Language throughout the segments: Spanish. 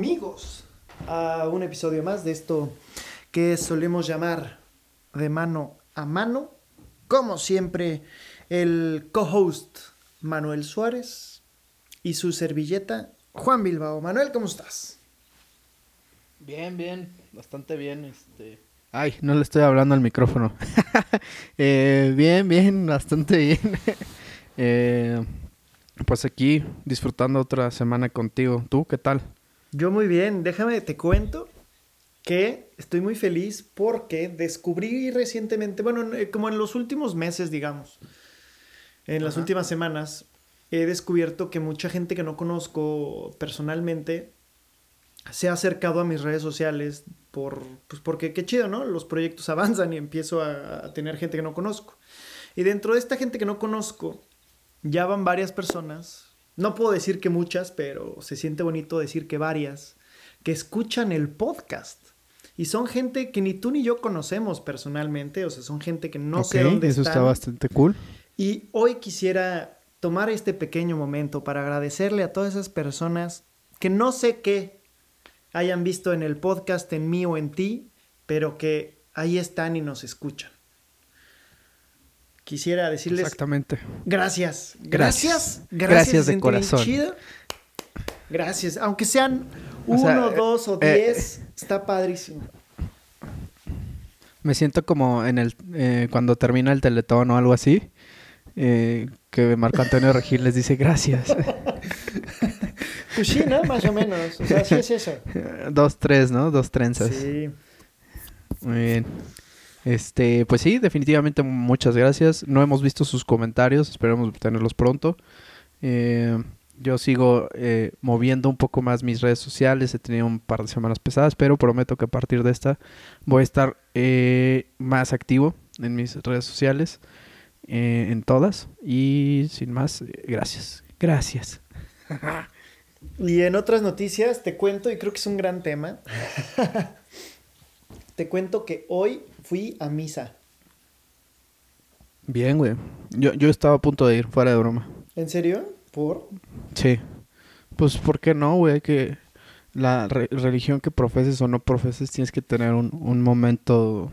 amigos a un episodio más de esto que solemos llamar de mano a mano. Como siempre, el co-host Manuel Suárez y su servilleta Juan Bilbao. Manuel, ¿cómo estás? Bien, bien, bastante bien. Este... Ay, no le estoy hablando al micrófono. Eh, bien, bien, bastante bien. Eh, pues aquí disfrutando otra semana contigo. ¿Tú qué tal? Yo muy bien, déjame, te cuento que estoy muy feliz porque descubrí recientemente, bueno, eh, como en los últimos meses, digamos, en las últimas semanas, he descubierto que mucha gente que no conozco personalmente se ha acercado a mis redes sociales por, pues porque qué chido, ¿no? Los proyectos avanzan y empiezo a, a tener gente que no conozco. Y dentro de esta gente que no conozco, ya van varias personas no puedo decir que muchas, pero se siente bonito decir que varias, que escuchan el podcast. Y son gente que ni tú ni yo conocemos personalmente, o sea, son gente que no sé dónde eso está bastante cool. Y hoy quisiera tomar este pequeño momento para agradecerle a todas esas personas que no sé qué hayan visto en el podcast, en mí o en ti, pero que ahí están y nos escuchan quisiera decirles. Exactamente. Gracias. Gracias. Gracias, de corazón. Gracias. Aunque sean uno, dos o eh, diez, está padrísimo. Me siento como en el eh, cuando termina el teletón o algo así. Eh, que Marco Antonio Regil les dice gracias. pues sí, ¿no? Más o menos. O sea, así es eso. Dos, tres, ¿no? Dos trenzas. Sí. Muy bien. Este, pues sí, definitivamente muchas gracias. No hemos visto sus comentarios, esperemos tenerlos pronto. Eh, yo sigo eh, moviendo un poco más mis redes sociales, he tenido un par de semanas pesadas, pero prometo que a partir de esta voy a estar eh, más activo en mis redes sociales, en todas. Y sin más, gracias. Gracias. y en otras noticias te cuento, y creo que es un gran tema. te cuento que hoy fui a misa. Bien, güey. Yo, yo estaba a punto de ir, fuera de broma. ¿En serio? ¿Por? Sí. Pues, ¿por qué no, güey? Que la religión que profeses o no profeses, tienes que tener un, un momento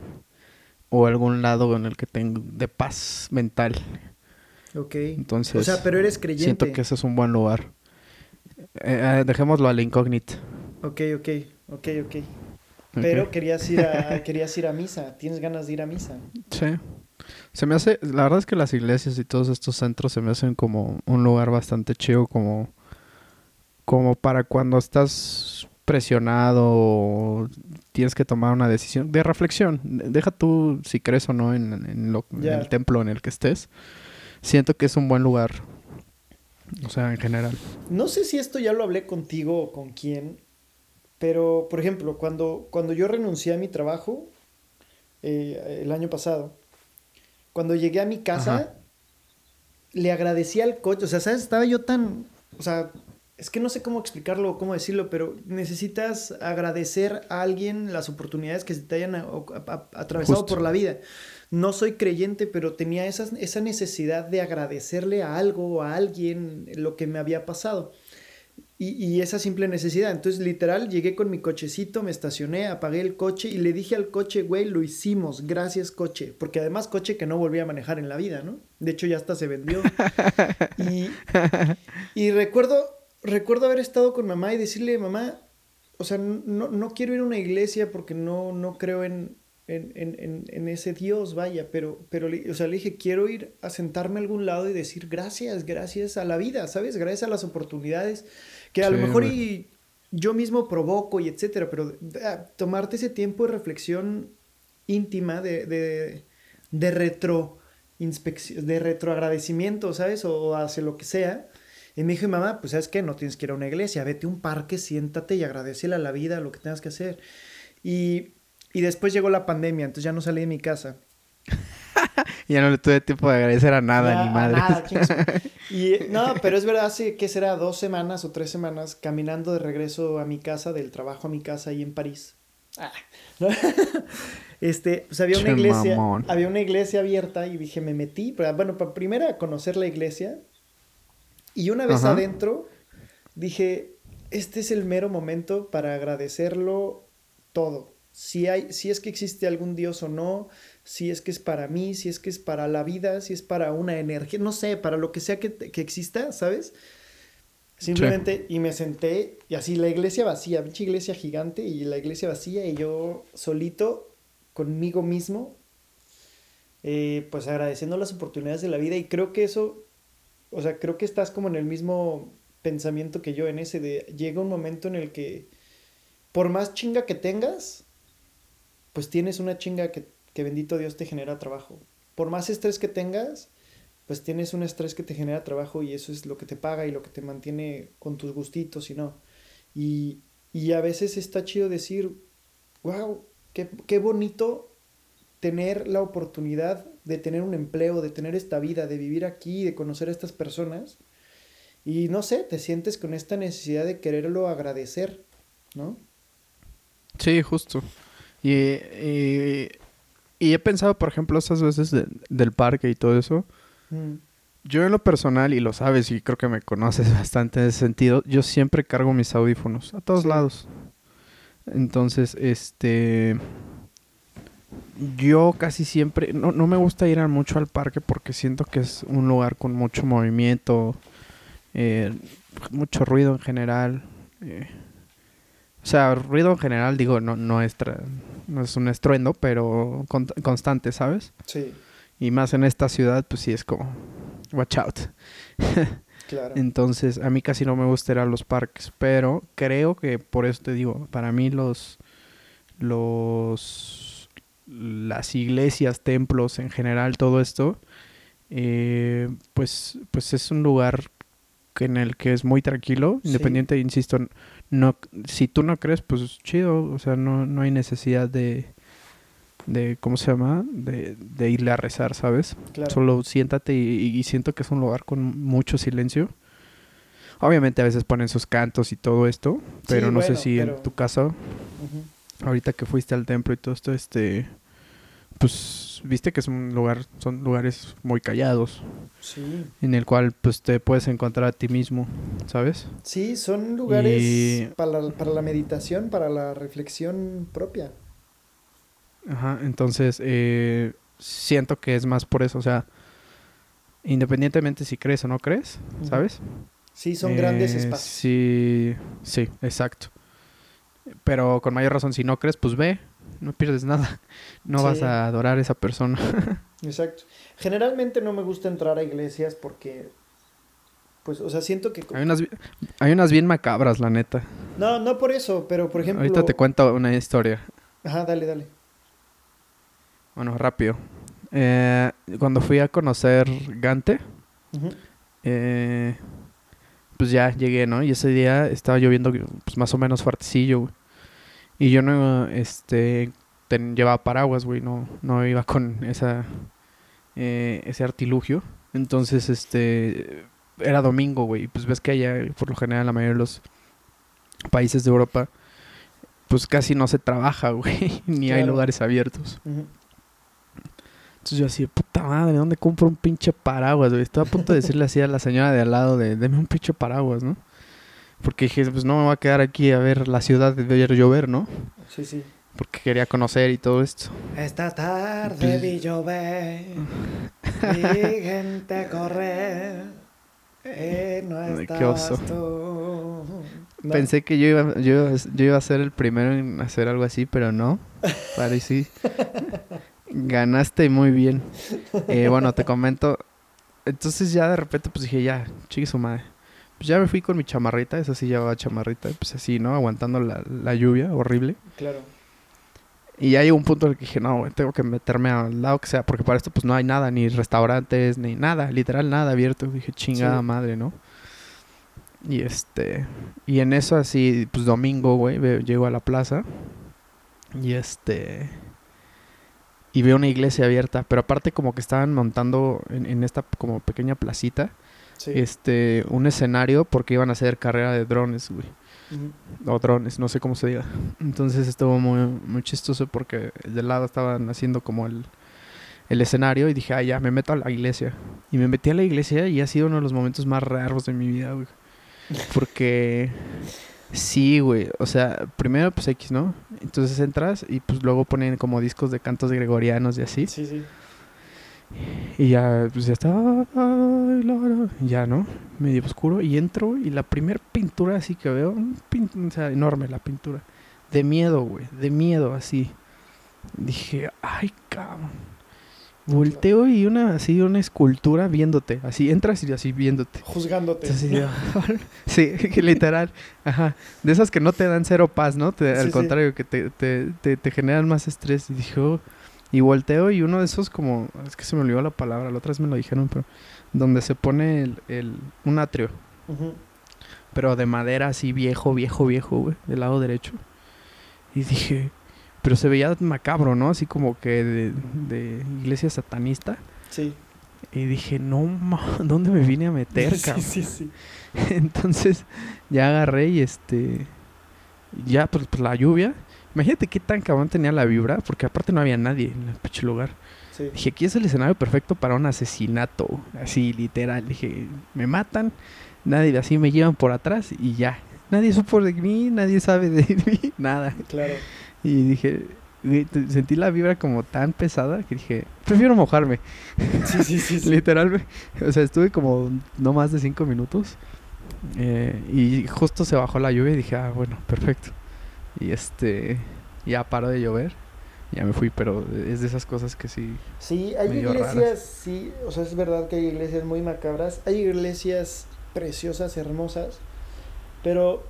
o algún lado en el que tenga de paz mental. Ok. Entonces. O sea, pero eres creyente. Siento que ese es un buen lugar. Eh, eh, dejémoslo a la incógnita. Ok, ok, ok, ok. Pero querías ir a, querías ir a misa, tienes ganas de ir a misa. Sí. Se me hace, la verdad es que las iglesias y todos estos centros se me hacen como un lugar bastante chido, como, como para cuando estás presionado o tienes que tomar una decisión de reflexión. Deja tú si crees o no en, en, lo, en el templo en el que estés. Siento que es un buen lugar. O sea, en general. No sé si esto ya lo hablé contigo o con quién, pero, por ejemplo, cuando, cuando yo renuncié a mi trabajo eh, el año pasado, cuando llegué a mi casa, le agradecí al coche. O sea, ¿sabes? Estaba yo tan. O sea, es que no sé cómo explicarlo o cómo decirlo, pero necesitas agradecer a alguien las oportunidades que se te hayan atravesado por la vida. No soy creyente, pero tenía esa, esa necesidad de agradecerle a algo o a alguien lo que me había pasado. Y, esa simple necesidad. Entonces, literal, llegué con mi cochecito, me estacioné, apagué el coche y le dije al coche, güey, lo hicimos, gracias coche. Porque además coche que no volví a manejar en la vida, ¿no? De hecho, ya hasta se vendió. y, y recuerdo, recuerdo haber estado con mamá y decirle, mamá, o sea, no, no quiero ir a una iglesia porque no, no creo en, en, en, en, ese Dios, vaya, pero, pero, o sea, le dije, quiero ir a sentarme a algún lado y decir gracias, gracias a la vida, ¿sabes? Gracias a las oportunidades que a lo mejor y yo mismo provoco y etcétera, pero ah, tomarte ese tiempo de reflexión íntima, de, de, de retro de retroagradecimiento, ¿sabes? O, hace lo que sea. Y me dijo, mamá, pues sabes qué, no tienes que ir a una iglesia, vete a un parque, siéntate y agradecele a la vida lo que tengas que hacer. Y y después llegó la pandemia, entonces ya no salí de mi casa. ya no le tuve tiempo de agradecer a nada, ni madre. y no, pero es verdad, hace que será dos semanas o tres semanas caminando de regreso a mi casa, del trabajo a mi casa ahí en París. Ah, este, pues había una iglesia, había una iglesia abierta y dije, me metí, bueno, para primero conocer la iglesia. Y una vez adentro dije, este es el mero momento para agradecerlo todo. Si, hay, si es que existe algún Dios o no, si es que es para mí, si es que es para la vida, si es para una energía, no sé, para lo que sea que, que exista, ¿sabes? Simplemente, y me senté, y así la iglesia vacía, pinche iglesia gigante, y la iglesia vacía, y yo solito, conmigo mismo, eh, pues agradeciendo las oportunidades de la vida, y creo que eso, o sea, creo que estás como en el mismo pensamiento que yo, en ese de, llega un momento en el que, por más chinga que tengas, pues tienes una chinga que, que bendito Dios te genera trabajo. Por más estrés que tengas, pues tienes un estrés que te genera trabajo y eso es lo que te paga y lo que te mantiene con tus gustitos y no. Y, y a veces está chido decir, wow, qué, qué bonito tener la oportunidad de tener un empleo, de tener esta vida, de vivir aquí, de conocer a estas personas. Y no sé, te sientes con esta necesidad de quererlo agradecer, ¿no? Sí, justo. Y, y, y he pensado, por ejemplo, esas veces de, del parque y todo eso. Mm. Yo en lo personal, y lo sabes, y creo que me conoces bastante en ese sentido, yo siempre cargo mis audífonos a todos lados. Entonces, este... Yo casi siempre... No, no me gusta ir mucho al parque porque siento que es un lugar con mucho movimiento, eh, mucho ruido en general. eh. O sea, ruido en general, digo, no, no, es, no es un estruendo, pero con- constante, ¿sabes? Sí, Y más en esta ciudad, pues sí es como, watch out. claro. Entonces, a mí casi no me gusta ir a los parques, pero creo que por eso te digo, para mí los, los, las iglesias, templos en general, todo esto, eh, pues, pues es un lugar en el que es muy tranquilo, Sí. independiente, insisto, no, si tú no crees, pues chido, o sea, no, no hay necesidad de, de, ¿cómo se llama? De, de irle a rezar, ¿sabes? claro. Solo siéntate y, y siento que es un lugar con mucho silencio. Obviamente a veces ponen sus cantos y todo esto, pero no bueno, sé si pero- en tu caso, Ujú. ahorita que fuiste al templo y todo esto, este, pues viste que es un lugar, son lugares muy callados, Sí. en el cual pues te puedes encontrar a ti mismo, ¿sabes? Sí, son lugares Y- para, la- para la meditación, para la reflexión propia. Ajá, entonces eh, siento que es más por eso, o sea, independientemente si crees o no crees. ¿sabes? Sí, son grandes Eh, espacios. Sí, sí, exacto. Pero con mayor razón, si no crees, pues ve, no pierdes nada. No vas a adorar a esa persona. Exacto. Generalmente no me gusta entrar a iglesias porque, pues, o sea, siento que... hay, unas, hay unas bien macabras, la neta. No, no por eso, pero por ejemplo... Ahorita te cuento una historia. Ajá, dale, dale. Bueno, rápido. Eh, cuando fui a conocer Gante, eh, pues ya llegué, ¿no? Y ese día estaba lloviendo pues, más o menos fuertecillo, güey. Y yo no, este, ten- llevaba paraguas, güey, no, no iba con esa, eh, ese artilugio. Entonces, este, era domingo, güey. Pues ves que allá, por lo general, en la mayoría de los países de Europa, pues casi no se trabaja, güey. Ni hay lugares abiertos. Entonces yo así, de, puta madre, ¿dónde compro un pinche paraguas, güey? Estaba a punto de decirle así a la señora de al lado de, deme un pinche paraguas, ¿no? Porque dije, pues no me voy a quedar aquí a ver la ciudad de ver llover, ¿no? Sí, sí. Porque quería conocer y todo esto. Esta tarde Pues- vi llover, vi gente correr, y no qué estabas oso. tú. No. Pensé que yo iba, yo, yo iba a ser el primero en hacer algo así, pero no. Parecí. Ganaste muy bien. Eh, bueno, te comento. Entonces ya de repente pues dije, ya, chique su madre. Pues ya me fui con mi chamarrita, esa sí llevaba chamarrita, pues así, ¿no? Aguantando la, la lluvia horrible. Claro. Y ya llegó un punto en el que dije, no, tengo que meterme al lado que sea, porque para esto pues no hay nada, ni restaurantes, ni nada, literal nada abierto. Dije, chingada Sí. madre, ¿no? Y este, y en eso así, pues domingo, güey, llego a la plaza y este, y veo una iglesia abierta, pero aparte como que estaban montando en, en esta como pequeña placita, Sí. este, un escenario porque iban a hacer carrera de drones, güey o drones, no sé cómo se diga. Entonces estuvo muy, muy chistoso porque de lado estaban haciendo como el, el escenario y dije, ah, ya, me meto a la iglesia. Y me metí a la iglesia y ha sido uno de los momentos más raros de mi vida, güey. Porque Sí, güey. O sea, primero pues X, ¿no? Entonces entras y pues luego ponen como discos de cantos gregorianos y así. Sí, sí. Y ya, pues ya la, Ya, ¿no? Medio oscuro. Y entro y la primer pintura así que veo, pin- o sea, enorme la pintura. De miedo, güey. De miedo, así. Dije, ay, cabrón. Volteo y una, así, una escultura viéndote. Así entras y así viéndote. Juzgándote. Entonces, sí, literal. Ajá. De esas que no te dan cero paz, ¿no? Te- al sí. contrario, que te, te, te, te generan más estrés. Y dije, oh, y volteo y uno de esos como, es que se me olvidó la palabra, la otra vez me lo dijeron, pero donde se pone el, el, un atrio, pero de madera así viejo, viejo, viejo, güey, del lado derecho. Y dije, pero se veía macabro, ¿no? Así como que de, de iglesia satanista. Sí. Y dije, no, ma, ¿dónde me vine a meter, sí, cabrón? sí, sí. Entonces ya agarré y este. Ya, pues, pues, la lluvia. Imagínate qué tan cabrón tenía la vibra, porque aparte no había nadie en el pinche lugar. Sí. Dije, aquí es el escenario perfecto para un asesinato. Así, literal. Dije, me matan, nadie así me llevan por atrás y ya. Nadie supo de mí, nadie sabe de mí, nada. Claro. Y dije, sentí la vibra como tan pesada que dije, prefiero mojarme. Sí, sí, sí. sí. Literal. O sea, estuve como no más de cinco minutos. eh, y justo se bajó la lluvia y dije, ah, bueno, perfecto. Y este, ya paró de llover. Ya me fui, pero es de esas cosas que sí. Sí, hay iglesias, raras. sí, o sea, es verdad que hay iglesias muy macabras, hay iglesias preciosas, hermosas, pero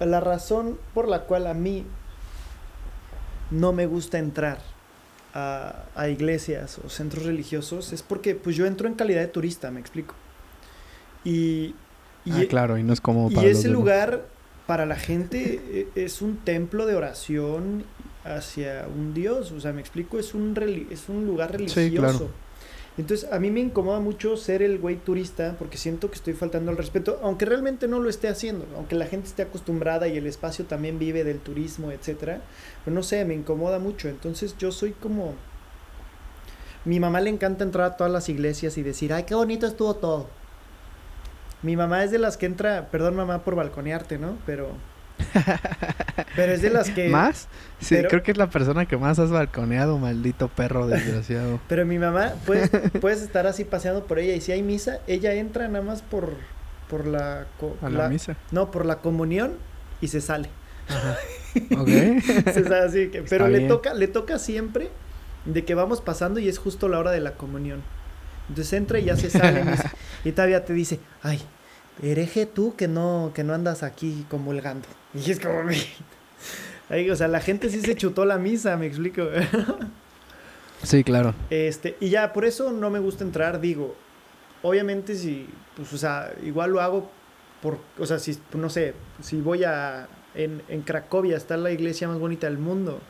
la razón por la cual a mí no me gusta entrar a, a iglesias o centros religiosos es porque pues yo entro en calidad de turista, me explico. Y, y, ah, claro, y no es como y para los ese demás. lugar para la gente e- es un templo de oración hacia un dios, o sea, me explico, es un es un lugar religioso. Sí, claro. Entonces, a mí me incomoda mucho ser el güey turista porque siento que estoy faltando al respeto, aunque realmente no lo esté haciendo, aunque la gente esté acostumbrada y el espacio también vive del turismo, etcétera. Pero no sé, me incomoda mucho. Entonces, yo soy como mi mamá le encanta entrar a todas las iglesias y decir, "Ay, qué bonito estuvo todo." Mi mamá es de las que entra, perdón mamá por balconearte, ¿no? Pero pero es de las que ¿Más? Sí, pero- creo que es la persona que más has balconeado, maldito perro desgraciado. Pero mi mamá, puedes, puedes estar así paseando por ella y si hay misa, ella entra nada más por, por la, A la, la- misa. No, por la comunión y se sale. Ok. Se sale así que- pero Está le bien. toca, le toca siempre de que vamos pasando y es justo la hora de la comunión. Entonces entra y ya se sale y, todavía te dice, ay, hereje tú que no, que no andas aquí comulgando. Y es como, ay, o sea, la gente sí se chutó la misa, me explico. sí, claro. Este, y ya, por eso no me gusta entrar, digo, obviamente si, pues, o sea, igual lo hago por, o sea, si, no sé, si voy a, en, en Cracovia está la iglesia más bonita del mundo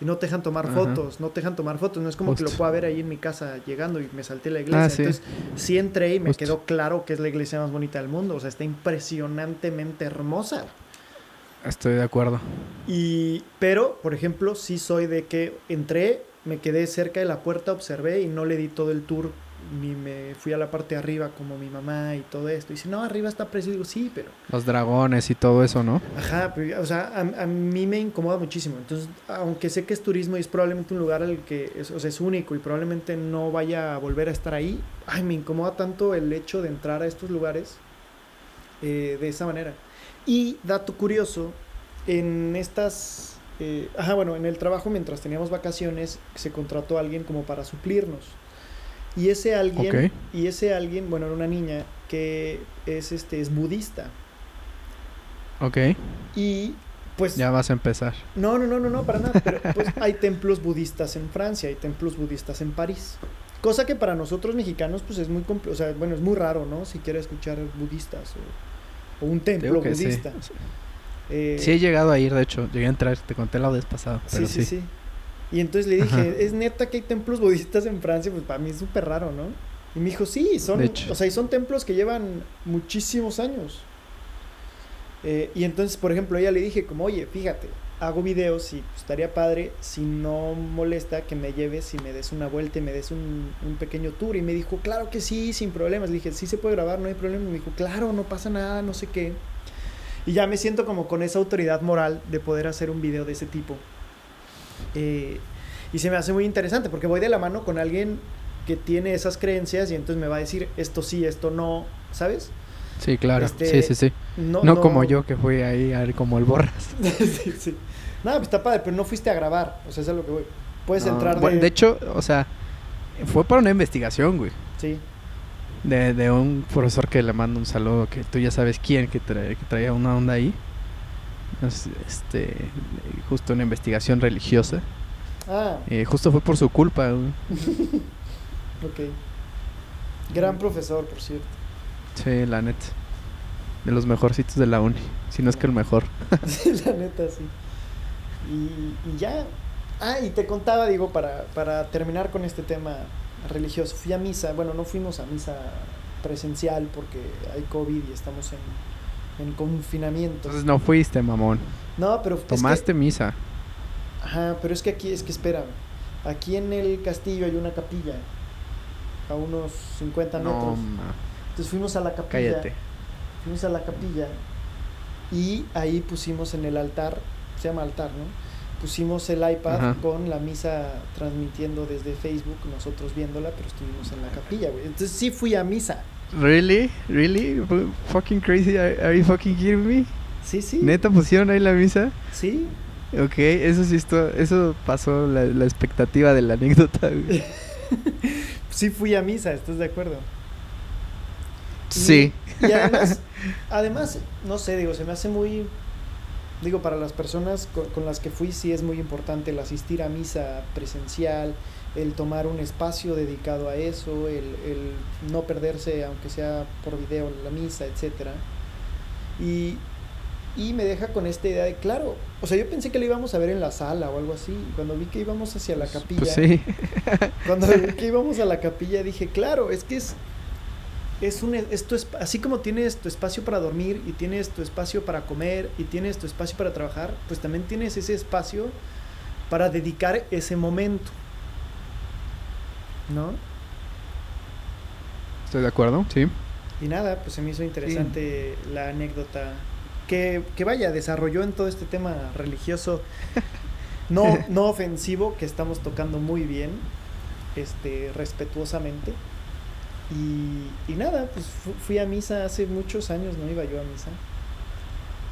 y no te dejan tomar Ajá. fotos, no te dejan tomar fotos, no es como que lo pueda ver ahí en mi casa llegando y me salté la iglesia, Ah, sí. entonces sí entré y me quedó claro que es la iglesia más bonita del mundo, o sea, está impresionantemente hermosa. Estoy de acuerdo. Y, pero, por ejemplo, sí soy de que entré, me quedé cerca de la puerta, observé y no le di todo el tour, ni me fui a la parte de arriba como mi mamá y todo esto. Y dice, no, arriba está precioso. Digo, sí, pero, Los dragones y todo eso, ¿no? ajá, pero, o sea, a, a mí me incomoda muchísimo. Entonces, aunque sé que es turismo y es probablemente un lugar al que es, o sea, es único y probablemente no vaya a volver a estar ahí, ay, me incomoda tanto el hecho de entrar a estos lugares eh, de esa manera. Y dato curioso, en estas, eh, ajá, bueno, en el trabajo mientras teníamos vacaciones se contrató a alguien como para suplirnos. Y ese alguien, y ese alguien, bueno, era una niña que es este es budista. Ok. Y pues Ya vas a empezar. no, no, no, no, no, para nada. Pero pues hay templos budistas en Francia, hay templos budistas en París. Cosa que para nosotros mexicanos, pues es muy o sea, bueno, es muy raro, ¿no? Si quieres escuchar budistas o, o un templo que sí. budista. Eh, Sí he llegado a ir, de hecho. Llegué a entrar, te conté la vez pasada. sí, sí, sí. Y entonces le dije, Ajá. ¿es neta que hay templos budistas en Francia? Pues para mí es súper raro, ¿no? Y me dijo, sí, son, o sea, y son templos que llevan muchísimos años. Eh, y entonces, por ejemplo, ella le dije como, oye, fíjate, hago videos y pues, estaría padre si no molesta que me lleves y me des una vuelta y me des un, un pequeño tour. Y me dijo, claro que sí, sin problemas. Le dije, sí se puede grabar, no hay problema. Y me dijo, claro, no pasa nada, no sé qué. Y ya me siento como con esa autoridad moral de poder hacer un video de ese tipo. Eh, y se me hace muy interesante porque voy de la mano con alguien que tiene esas creencias y entonces me va a decir esto sí, esto no, ¿sabes? Sí, claro. Este, sí, sí, sí. No, No, como yo que fui ahí a ver como el borras. sí, sí. No, pues está padre, pero no fuiste a grabar. O sea, eso es lo que voy. Puedes No, entrar de... bueno, de hecho, o sea, fue para una investigación, güey. Sí. De, de un profesor que le mando un saludo, que tú ya sabes quién, que, trae- que traía una onda ahí. Es, Este, justo una investigación religiosa. Ah, Eh, justo fue por su culpa, ok. Gran profesor, por cierto. Sí, la neta. De los mejorcitos de la uni. Si no es que el mejor. Sí, la neta, sí. Y, y ya. Ah, y te contaba, digo, para, para terminar con este tema religioso. Fui a misa. Bueno, no fuimos a misa presencial porque hay COVID y estamos en, en confinamiento. Entonces no fuiste, mamón. No, pero es que- Tomaste misa. Ajá, pero es que aquí, es que espérame. Aquí en el castillo hay una capilla. A unos 50 No, metros. ma. Entonces fuimos a la capilla. Cállate. Fuimos a la capilla y ahí pusimos en el altar, se llama altar, ¿no? Pusimos el iPad Ajá. con la misa transmitiendo desde Facebook, nosotros viéndola, pero estuvimos en la capilla, güey. Entonces sí fui a misa. Really? Really? Fu- Fucking crazy? Are, are you fucking kidding me? Sí, sí. ¿Neta pusieron ahí la misa? Sí. Ok, eso sí esto, eso pasó la, la expectativa de la anécdota, güey. Sí fui a misa, ¿estás de acuerdo? Y- Sí. Y además, además, no sé, digo, se me hace muy, digo, para las personas con, con las que fui, sí es muy importante el asistir a misa presencial, el tomar un espacio dedicado a eso, el, el no perderse, aunque sea por video, la misa, etcétera. Y, y me deja con esta idea de, claro, o sea, yo pensé que lo íbamos a ver en la sala o algo así. Cuando vi que íbamos hacia la capilla, Pues sí. cuando vi que íbamos a la capilla dije, claro, es que es, es un, esto es, así como tienes tu espacio para dormir y tienes tu espacio para comer y tienes tu espacio para trabajar, pues también tienes ese espacio para dedicar ese momento. ¿No? Estoy de acuerdo, sí. Y nada, pues se me hizo interesante la anécdota que, que vaya, desarrolló en todo este tema religioso no, no ofensivo que estamos tocando muy bien, este, respetuosamente. Y, y nada, pues fu- fui a misa hace muchos años, no iba yo a misa.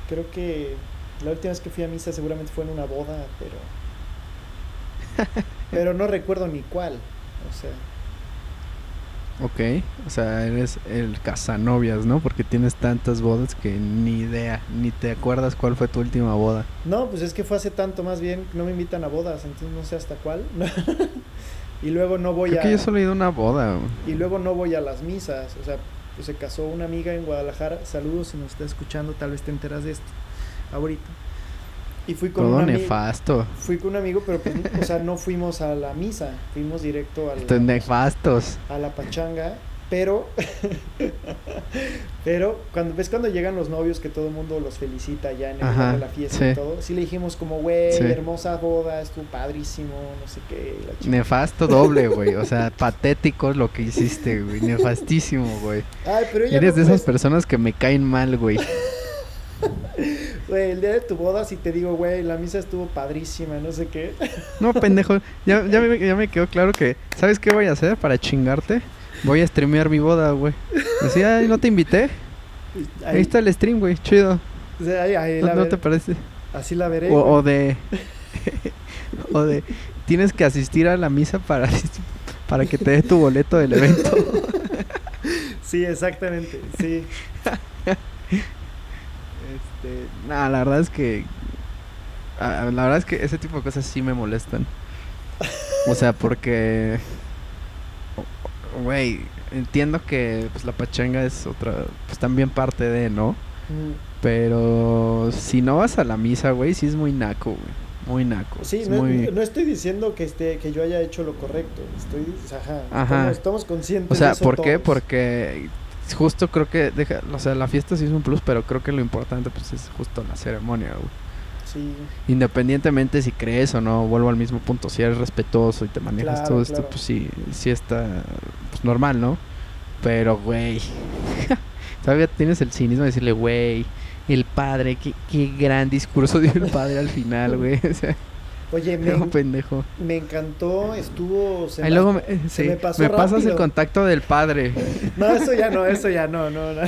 Creo que la última vez que fui a misa seguramente fue en una boda, pero. Pero no recuerdo ni cuál. O sea. Ok, o sea, eres el casanovias, ¿no? Porque tienes tantas bodas que ni idea, ni te acuerdas cuál fue tu última boda. No, pues es que fue hace tanto más bien, no me invitan a bodas, entonces no sé hasta cuál. y luego no voy Creo a que yo solo he ido a una boda. y luego no voy a las misas, o sea, pues se casó una amiga en Guadalajara, saludos si nos está escuchando, tal vez te enteras de esto ahorita. Y fui con Todo un nefasto. fui con un amigo, pero pues, o sea, no fuimos a la misa, fuimos directo a la, nefastos. a la pachanga, pero pero cuando ves cuando llegan los novios que todo el mundo los felicita ya en el Ajá, de la fiesta sí. y todo, sí le dijimos como, güey, Sí. hermosa boda, estuvo padrísimo, no sé qué, la chica. Nefasto doble, güey. O sea, patético lo que hiciste, güey. Nefastísimo, güey. Ay, pero ella Eres no, de esas pues, personas que me caen mal, güey. güey, el día de tu boda si te digo, güey, la misa estuvo padrísima, no sé qué. No, pendejo. Ya, ya, me, ya me quedó claro que, ¿sabes qué voy a hacer para chingarte? Voy a streamear mi boda, güey. Ay, no te invité. Ahí está el stream, güey. Chido. o sea, ahí- ahí ¿No, la no ver- te parece? Así la veré. O, o de. o de. Tienes que asistir a la misa para, para que te dé tu boleto del evento. Sí, exactamente, sí. Este, la verdad es que. ah, La verdad es que ese tipo de cosas sí me molestan. O sea, porque. Güey, entiendo que pues, la pachanga es otra. Pues también parte de, ¿no? Mm. Pero si no vas a la misa, güey, sí es muy naco, güey. Muy naco. Sí, es no, muy... no estoy diciendo que esté, que yo haya hecho lo correcto. Estoy, ajá, Ajá. Estamos, estamos conscientes O sea, de eso ¿por qué? todos. Porque justo creo que deja, o sea, la fiesta sí es un plus, pero creo que lo importante pues es justo la ceremonia, güey. Sí, Independientemente si crees o no, vuelvo al mismo punto, si eres respetuoso y te manejas Claro, todo esto, pues sí, sí está pues, normal, ¿no? Pero, güey, todavía tienes el cinismo de decirle, güey, el padre, qué, qué gran discurso dio el padre al final, güey. O sea, Oye, me, no, pendejo. me encantó, estuvo... se Ahí me- luego me, se sí, me pasó me pasas el contacto del padre. No, eso ya no, eso ya no, no, no.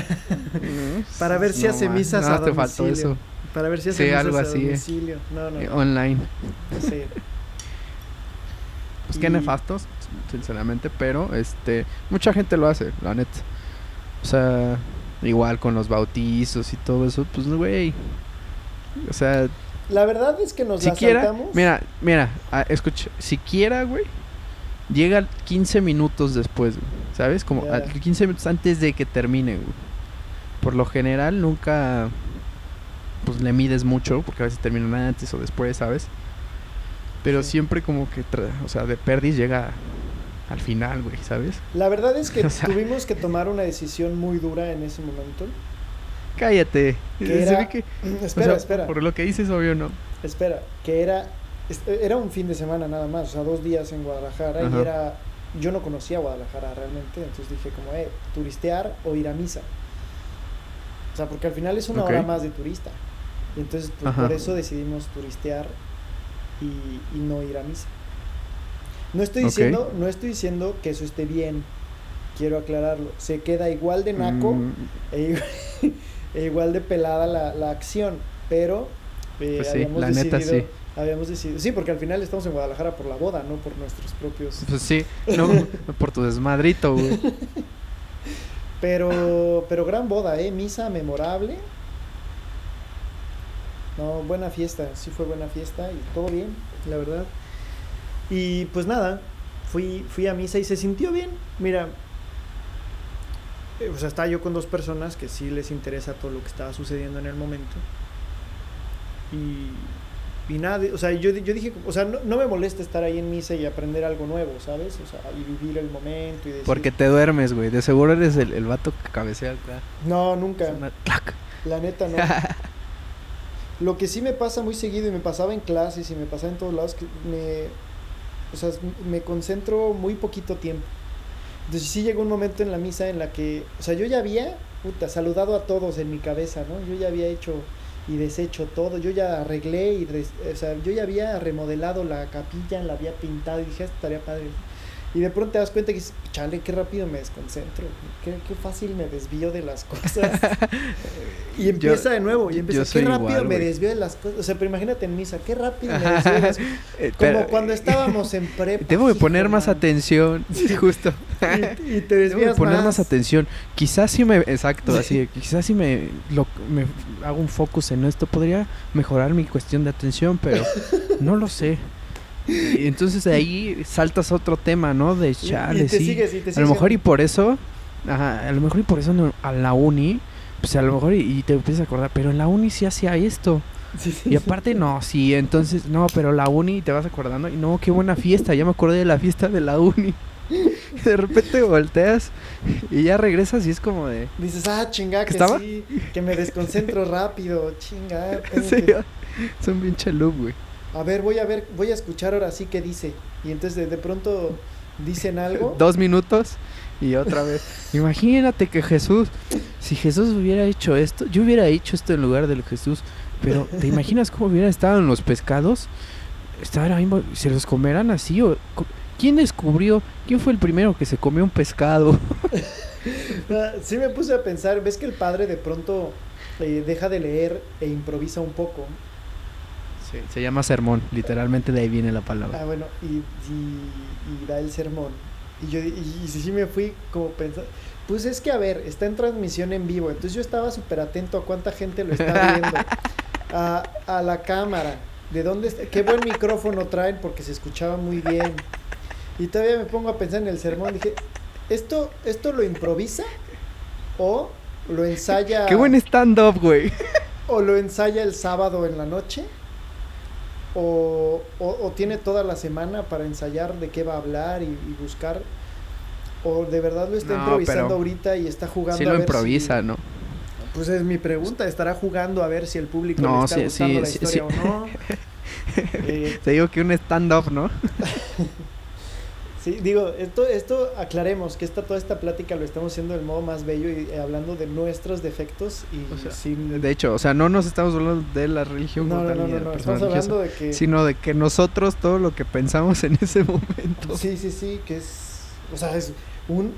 Para ver si No, hace misas no, a te faltó domicilio. eso. Para ver si hace Sí, misas algo a así, eh. domicilio. No, no, eh, online. Sí. Pues qué nefastos, sinceramente, pero este mucha gente lo hace, la neta. O sea, igual con los bautizos y todo eso, pues güey. O sea, La verdad es que nos la siquiera, saltamos. mira, mira, ah, escucha, siquiera, güey, llega 15 minutos después, güey, ¿sabes? Como Ya. a- 15 minutos antes de que termine, güey. Por lo general nunca pues le mides mucho, porque a veces terminan antes o después, ¿sabes? Pero Sí. siempre como que, tra- o sea, de perdis llega al final, güey, ¿sabes? La verdad es que O sea- tuvimos que tomar una decisión muy dura en ese momento. Cállate. Que Se ve que- o Espera, sea, espera, Por lo que dices, obvio, no. espera. Que era, era un fin de semana nada más, o sea, dos días en Guadalajara. Ajá. Y era, yo no conocía Guadalajara realmente, entonces dije como, eh, turistear o ir a misa. O sea, porque al final es una hora más de turista. Y entonces, pues, por eso decidimos turistear y, y no ir a misa. No estoy diciendo, no estoy diciendo que eso esté bien. Quiero aclararlo. Se queda igual de naco Mm, e igual, e igual de pelada la, la acción, pero eh, Pues sí, habíamos la neta, decidido, sí. habíamos decidido, sí, porque al final estamos en Guadalajara por la boda, no por nuestros propios. Pues sí, no, por tu desmadrito, güey. Pero, pero gran boda, eh, misa memorable. No, buena fiesta, sí fue buena fiesta y todo bien, la verdad. Y pues nada, fui, fui a misa y se sintió bien. Mira, eh, o sea, estaba yo con dos personas que sí les interesa todo lo que estaba sucediendo en el momento. Y, y nada, o sea, yo, yo dije, o sea, no, no me molesta estar ahí en misa y aprender algo nuevo, ¿sabes? O sea, y vivir el momento y decir... Porque te duermes, güey. De seguro eres el, el vato que cabecea acá. No, nunca. La neta no. Lo que sí me pasa muy seguido y me pasaba en clases y me pasaba en todos lados, que me, o sea, me concentro muy poquito tiempo. Entonces sí llegó un momento en la misa en la que, o sea, yo ya había, puta, saludado a todos en mi cabeza, ¿no? Yo ya había hecho y deshecho todo, yo ya arreglé y, o sea, yo ya había remodelado la capilla, la había pintado y dije, esto estaría padre. Y de pronto te das cuenta que dices, chale, qué rápido me desconcentro, qué, qué fácil me desvío de las cosas. y empieza de nuevo, y empieza, qué rápido igual, me desvío de las cosas. O sea, pero imagínate en misa, qué rápido me desvío de las cosas. Eh, Como pero- cuando estábamos en prepa. Debo de hijo, poner más atención. Sí, justo. Y, y te Debo desvías de poner más. más. atención. Quizás si me... Exacto, así. Quizás si me, lo, me hago un focus en esto, podría mejorar mi cuestión de atención, pero no lo sé. Y entonces de ahí saltas a otro tema, ¿no? De chale, y te sí. sigues, y te A lo sigues. mejor y por eso, ajá, a lo mejor y por eso no- a la uni, pues a lo mejor y, y te empiezas a acordar, pero en la uni sí hacía esto. Sí, sí, Y aparte no, sí, entonces, no, pero la uni te vas acordando, y no, qué buena fiesta, ya me acordé de la fiesta de la uni. De repente volteas y ya regresas y es como de... Dices, ah, chinga, que ¿Estaba? sí, que me desconcentro rápido, chinga. un pinche loop, güey. A ver, voy a ver, voy a escuchar ahora sí qué dice. Y entonces de, de pronto dicen algo. Dos minutos y otra vez. Imagínate que Jesús, si Jesús hubiera hecho esto, yo hubiera hecho esto en lugar del Jesús, pero ¿te imaginas cómo hubieran estado en los pescados? Estaban ahí, ¿se los comerán así? O, ¿Quién descubrió? ¿Quién fue el primero que se comió un pescado? Ah, sí me puse a pensar, ves que el padre de pronto eh, deja de leer e improvisa un poco. Se llama sermón, literalmente de ahí viene la palabra. Ah, bueno, y, y- y da el sermón. Y yo y, y sí me fui como pensando, pues es que a ver, está en transmisión en vivo, entonces yo estaba súper atento a cuánta gente lo está viendo, a, a la cámara, de dónde está, qué buen micrófono traen porque se escuchaba muy bien. Y todavía me pongo a pensar en el sermón, dije, ¿esto, esto lo improvisa? ¿O lo ensaya? Qué buen stand-up, güey. ¿O lo ensaya el sábado en la noche? ¿O, o- o tiene toda la semana para ensayar de qué va a hablar y, y buscar? ¿O de verdad lo está No, improvisando ahorita y está jugando Sí a lo ver improvisa, si- ¿no? Pues es mi pregunta, ¿estará jugando a ver si el público No, le está sí, gustando sí, la sí, historia o no? Eh, Te digo que un stand-up, ¿no? Sí, digo, esto, esto aclaremos que esta, toda esta plática lo estamos haciendo del modo más bello y eh, hablando de nuestros defectos y O sea, sin... De hecho, o sea, no nos estamos hablando de la religión No, no, no, no, no, estamos hablando de que... sino de que nosotros todo lo que pensamos en ese momento. Sí, sí, sí, que es... O sea, es un,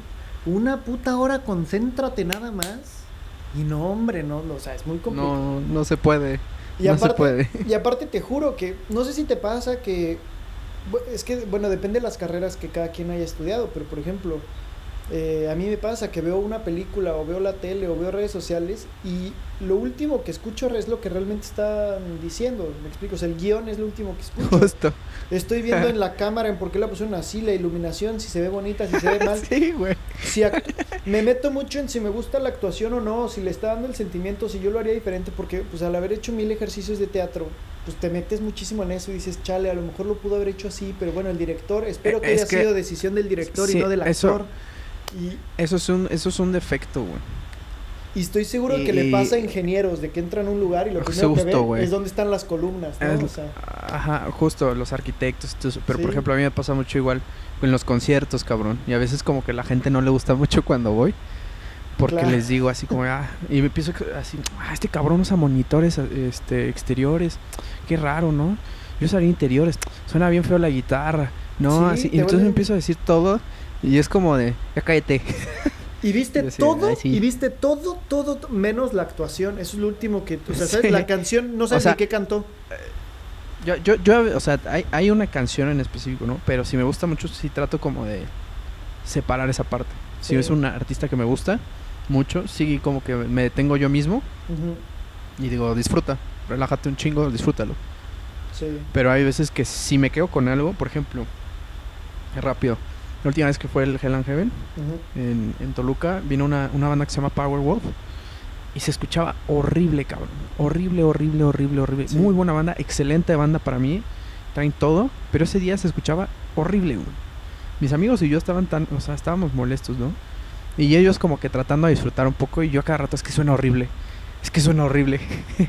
una puta hora, concéntrate nada más. Y no, hombre, no, o sea, es muy complicado. No, no se puede. y, no aparte, se puede. y aparte te juro que, no sé si te pasa que... Es que, bueno, depende de las carreras que cada quien haya estudiado, pero por ejemplo, eh, a mí me pasa que veo una película o veo la tele o veo redes sociales y lo último que escucho es lo que realmente están diciendo, me explico, o sea, el guion es lo último que escucho. Justo. Estoy viendo en la cámara en por qué la pusieron así, la iluminación, si se ve bonita, si se ve mal. sí, güey. Si me meto mucho en si me gusta la actuación o no, si le está dando el sentimiento, si yo lo haría diferente, porque pues al haber hecho mil ejercicios de teatro, pues te metes muchísimo en eso y dices, chale, a lo mejor lo pudo haber hecho así, pero bueno, el director, espero que Eh, Es haya que- sido decisión del director y no del eso- actor. Y, Eso es un, eso es un defecto, güey. y estoy seguro Y- que le pasa a ingenieros de que entran a un lugar y lo Justo, primero que ven es dónde están las columnas, ¿no? O sea, Ajá, justo, los arquitectos. eso. Pero, por ejemplo, a mí me pasa mucho igual en los conciertos, cabrón. Y a veces como que la gente no le gusta mucho cuando voy. Porque Claro. les digo así como, ah, y me que- así, ah, este cabrón usa monitores este, exteriores. Qué raro, ¿no? Yo usaría interiores. Suena bien feo la guitarra. No, Sí, así. Y entonces vuelve- empiezo a decir todo. Y es como de, ya cállate. Y viste sí, todo, ay, sí. y viste todo, todo, to- menos la actuación. Eso es lo último que, o sea, ¿sabes? Sí. La canción, no sabes sea, ni qué cantó. Yo, yo, yo, o sea, hay, hay una canción en específico, ¿no? Pero si me gusta mucho, sí trato como de separar esa parte. Si es una artista que me gusta mucho, sí como que me detengo yo mismo y digo, disfruta, relájate un chingo, disfrútalo. Sí. Pero hay veces que si me quedo con algo, por ejemplo, rápido, la última vez que fue el Hell and Heaven ujú. en, en Toluca, vino una, una banda que se llama Powerwolf y se escuchaba horrible, cabrón. Horrible, horrible, horrible, horrible. Sí. Muy buena banda, excelente banda para mí. Traen todo, pero ese día se escuchaba horrible, güey. Mis amigos y yo estaban tan, o sea, estábamos molestos, ¿no? Y ellos como que tratando de disfrutar un poco y yo a cada rato es que suena horrible. Es que suena horrible.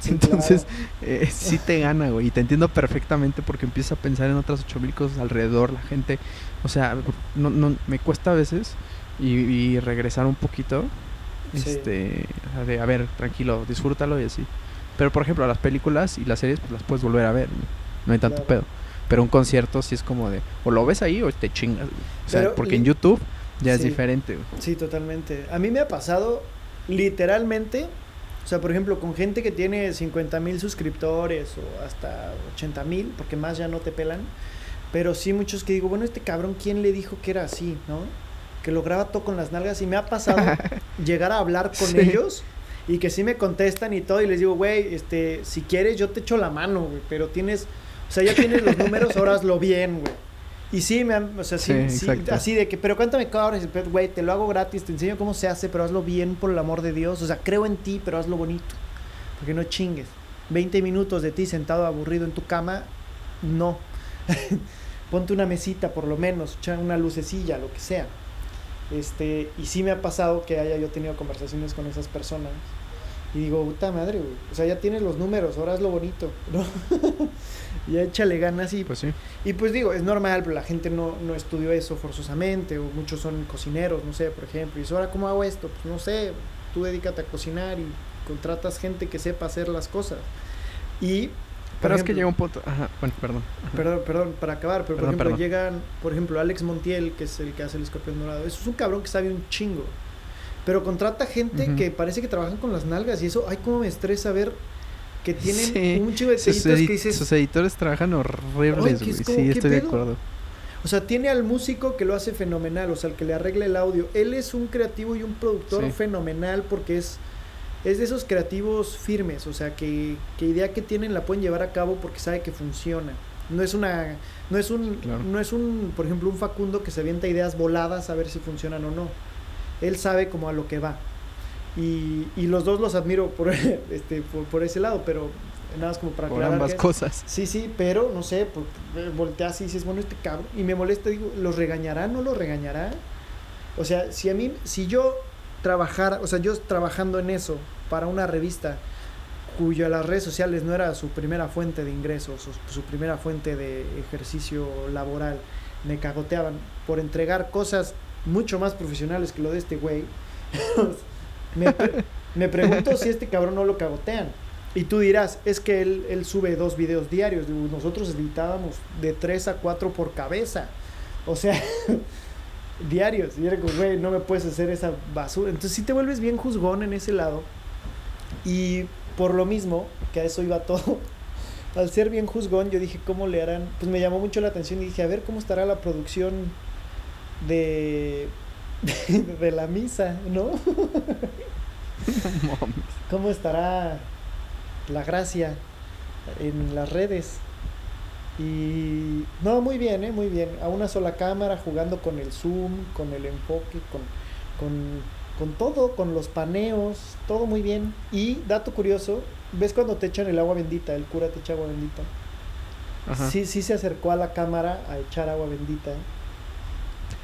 Sí, Entonces, claro. eh, sí te gana, güey. Y te entiendo perfectamente porque empiezas a pensar en otras ocho mil cosas alrededor, la gente. O sea, no, no, me cuesta a veces y, y regresar un poquito. Sí. Este, de, a ver, tranquilo, disfrútalo y así. Pero por ejemplo, las películas y las series, pues las puedes volver a ver. güey. No hay tanto Claro. pedo. Pero un concierto sí es como de, o lo ves ahí o te chingas. O sea, Pero porque li- en YouTube ya es diferente, güey. Sí, totalmente. A mí me ha pasado literalmente, o sea, por ejemplo, con gente que tiene 50 mil suscriptores o hasta 80 mil, porque más ya no te pelan. Pero sí muchos que digo, bueno, este cabrón, ¿quién le dijo que era así, no? Que lo graba todo con las nalgas y me ha pasado llegar a hablar con Sí. ellos y que sí me contestan y todo y les digo, güey, este, si quieres yo te echo la mano, güey, pero tienes, o sea, ya tienes los números, ahora hazlo bien, güey. Y sí, me han, o sea, sí, Sí, sí, exacto. así de que, pero cuéntame cobras, pero, güey, te lo hago gratis, te enseño cómo se hace, pero hazlo bien por el amor de Dios, o sea, creo en ti, pero hazlo bonito, porque no chingues. 20 minutos de ti sentado aburrido en tu cama, no. Ponte una mesita por lo menos, echa una lucecilla, lo que sea. Este, y sí me ha pasado que haya yo tenido conversaciones con esas personas. Y digo, puta madre, güey. O sea, ya tienes los números, ahora es lo bonito, ¿no? ya échale ganas y Pues sí. y pues digo, es normal, pero la gente no, no estudió eso forzosamente, o muchos son cocineros, no sé, por ejemplo. Y dice, ahora, ¿cómo hago esto? Pues no sé, tú dedícate a cocinar y contratas gente que sepa hacer las cosas. Y. Pero es que llega un punto. Ajá, bueno, perdón. Ajá. Perdón, perdón, para acabar, pero por ejemplo, perdón. llegan, por ejemplo, Alex Montiel, que es el que hace el escorpión dorado. Eso es un cabrón que sabe un chingo. Pero contrata gente que parece que trabajan con las nalgas y eso, ay, cómo me estresa ver que tienen Sí, un chingo de Sus, que dices, sus editores trabajan horribles, güey. Sí, ¿qué estoy de acuerdo. O sea, tiene al músico que lo hace fenomenal, o sea, el que le arregla el audio. Él es un creativo y un productor Sí. fenomenal porque es, es de esos creativos firmes, o sea, que, que idea que tienen la pueden llevar a cabo porque sabe que funciona. No es una, no es un, Claro. no es un, por ejemplo, un Facundo que se avienta ideas voladas a ver si funcionan o no. Él sabe como a lo que va. Y, y los dos los admiro por, este, por, por ese lado, pero nada más como para Por ambas que- cosas. Sí, sí, pero no sé, eh, volteas y dices, bueno, este cabrón, y me molesta, digo, ¿los regañará? ¿No los regañará? O sea, si a mí, si yo trabajara, o sea, yo trabajando en eso para una revista cuya las redes sociales no era su primera fuente de ingresos, su, su primera fuente de ejercicio laboral, me cagoteaban por entregar cosas mucho más profesionales que lo de este güey. me, me pregunto si este cabrón no lo cagotean. Y tú dirás, es que él, él sube dos videos diarios. Nosotros editábamos de tres a cuatro por cabeza. O sea, diarios. Y era como, güey, no me puedes hacer esa basura. Entonces sí te vuelves bien juzgón en ese lado. Y por lo mismo, que a eso iba todo, al ser bien juzgón, yo dije, ¿cómo le harán? Pues me llamó mucho la atención y dije, a ver cómo estará la producción de, de, la misa, ¿no? ¿Cómo estará la gracia en las redes? Y no, muy bien, ¿eh? muy bien. A una sola cámara, jugando con el zoom, con el enfoque, con, con, con todo, con los paneos, todo muy bien. Y dato curioso, ¿ves cuando te echan el agua bendita? El cura te echa agua bendita. Sí, sí se acercó a la cámara a echar agua bendita.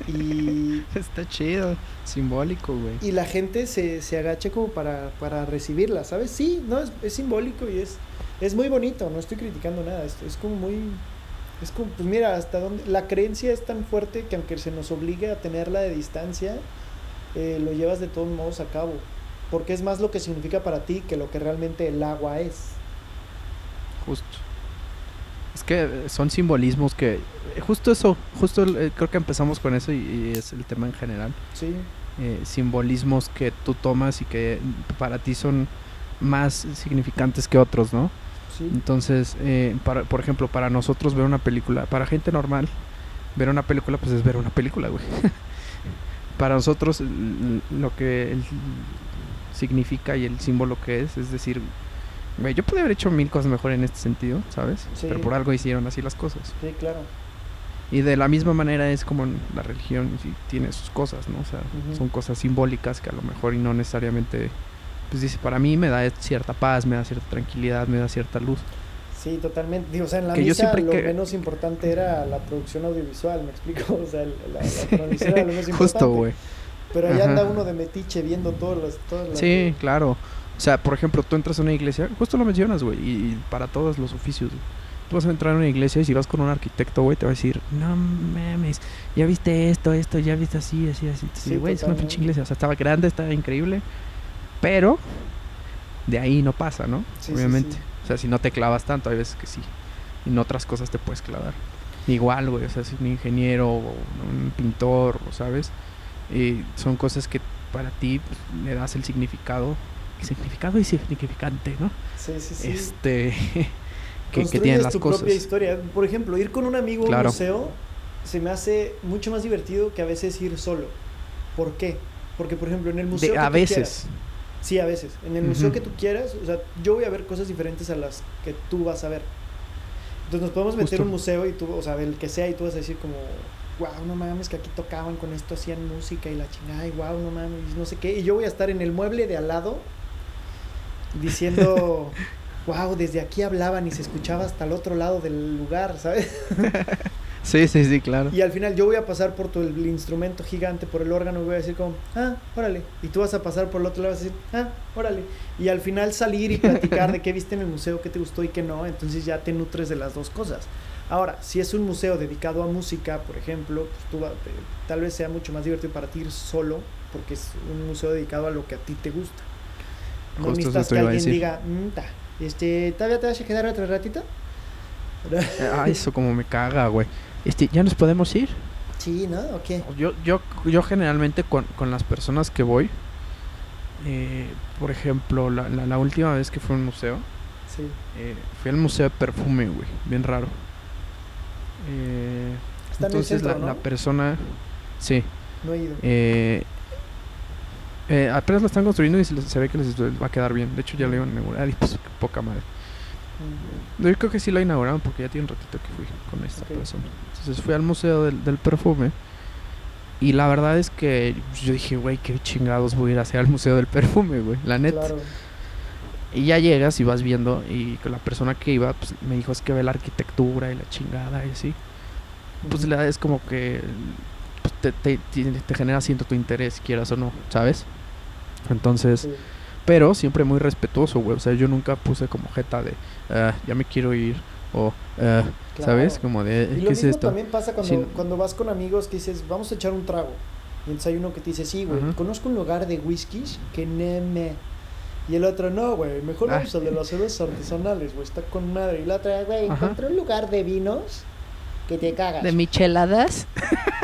Y... Está chido, simbólico, güey. Y la gente se, se agacha como para, para recibirla, ¿sabes? Sí, no, es, es simbólico y es es muy bonito, no estoy criticando nada, es, es como muy... Es como, pues mira, hasta donde la creencia es tan fuerte que aunque se nos obligue a tenerla de distancia, eh, lo llevas de todos modos a cabo. Porque es más lo que significa para ti que lo que realmente el agua es. Justo. Es que son simbolismos que... Justo eso, justo eh, creo que empezamos con eso y, es el tema en general. Sí. Eh, simbolismos que tú tomas y que para ti son más significantes que otros, ¿no? Entonces, eh, para, por ejemplo, para nosotros ver una película, para gente normal, ver una película pues es ver una película, güey. para nosotros lo que significa y el símbolo que es, es decir, güey, yo podría haber hecho mil cosas mejor en este sentido, ¿sabes? Pero por algo hicieron así las cosas. Sí, claro. Y de la misma manera es como la religión tiene sus cosas, ¿no? O sea, son cosas simbólicas que a lo mejor y no necesariamente pues dice, para mí me da cierta paz, me da cierta tranquilidad, me da cierta luz. Sí, totalmente. Digo, o sea, en la misa lo menos importante era la producción audiovisual, ¿me explico? O sea, la, producción era lo más importante. Justo, güey. Pero allá anda uno de metiche viendo todas las... Todas las sí, claro. O sea, por ejemplo, tú entras a una iglesia, justo lo mencionas, güey, y, para todos los oficios, Tú vas a entrar a una iglesia y si vas con un arquitecto, güey, te va a decir, no mames, ya viste esto, esto, ya viste así, así, así. Sí, güey, es una pinche iglesia. O sea, estaba grande, estaba increíble. Pero de ahí no pasa, ¿no? Obviamente. O sea, si no te clavas tanto, hay veces que sí. Y en otras cosas te puedes clavar. Igual, güey, o sea, si un ingeniero o un pintor, ¿sabes? Y son cosas que para ti pues, le das el significado. Significado y significante, ¿no? Sí, sí, sí. Este. que, que tienen las tu cosas. propia historia. Por ejemplo, ir con un amigo a un museo se me hace mucho más divertido que a veces ir solo. ¿Por qué? Porque, por ejemplo, en el museo. a veces. Sí, a veces. En el museo que tú quieras, o sea, yo voy a ver cosas diferentes a las que tú vas a ver. Entonces nos podemos meter en un museo y tú, o sea, el que sea, y tú vas a decir como, wow, no mames, que aquí tocaban con esto, hacían música y la chingada, y wow, no mames, no sé qué. Y yo voy a estar en el mueble de al lado diciendo, wow, desde aquí hablaban y se escuchaba hasta el otro lado del lugar, ¿sabes? Sí, sí, sí, claro. Y al final yo voy a pasar por tu, el instrumento gigante, por el órgano, y voy a decir como, ah, órale. Y tú vas a pasar por el otro lado y vas a decir, ah, órale. Y al final salir y platicar de qué viste en el museo, qué te gustó y qué no, entonces ya te nutres de las dos cosas. Ahora, si es un museo dedicado a música, por ejemplo, pues tú tal vez sea mucho más divertido para ti ir solo, porque es un museo dedicado a lo que a ti te gusta. No necesitas que alguien diga, mm, este, ¿todavía te vas a quedar otro ratito? ah, eso como me caga, güey. Este, ¿Ya nos podemos ir? Sí, ¿no? ¿O qué? Yo, yo, yo generalmente con, con las personas que voy, eh, por ejemplo, la, la, última vez que fui a un museo, sí. eh, fui al museo de perfume, güey, bien raro. Eh, entonces la, la, persona, sí. No he ido. Eh, apenas lo están construyendo y se, se, ve que les va a quedar bien. De hecho ya lo iban a inaugurar y pues poca madre. Yo creo que sí lo inauguraron porque ya tiene un ratito que fui con esta persona. Entonces fui al museo del, perfume. Y la verdad es que yo dije, güey, qué chingados voy a ir a hacer al museo del perfume, güey. La neta. Y ya llegas y vas viendo. Y con la persona que iba, pues me dijo, es que ve la arquitectura y la chingada y así. Pues la es como que pues, te, te, genera siento tu interés, quieras o no, ¿sabes? Entonces. Pero siempre muy respetuoso, güey. O sea, yo nunca puse como jeta de, ah, ya me quiero ir, o, eh, ¿sabes? Como de, y ¿qué lo es mismo esto? también pasa cuando, Sí. cuando vas con amigos que dices, vamos a echar un trago. Y entonces hay uno que te dice, sí, güey, conozco un lugar de whiskies que neme. Y el otro, no, güey, mejor Ah. vamos al de las cervezas artesanales, güey, está con madre. Y la otra, güey, encontré un lugar de vinos que te cagas. De micheladas.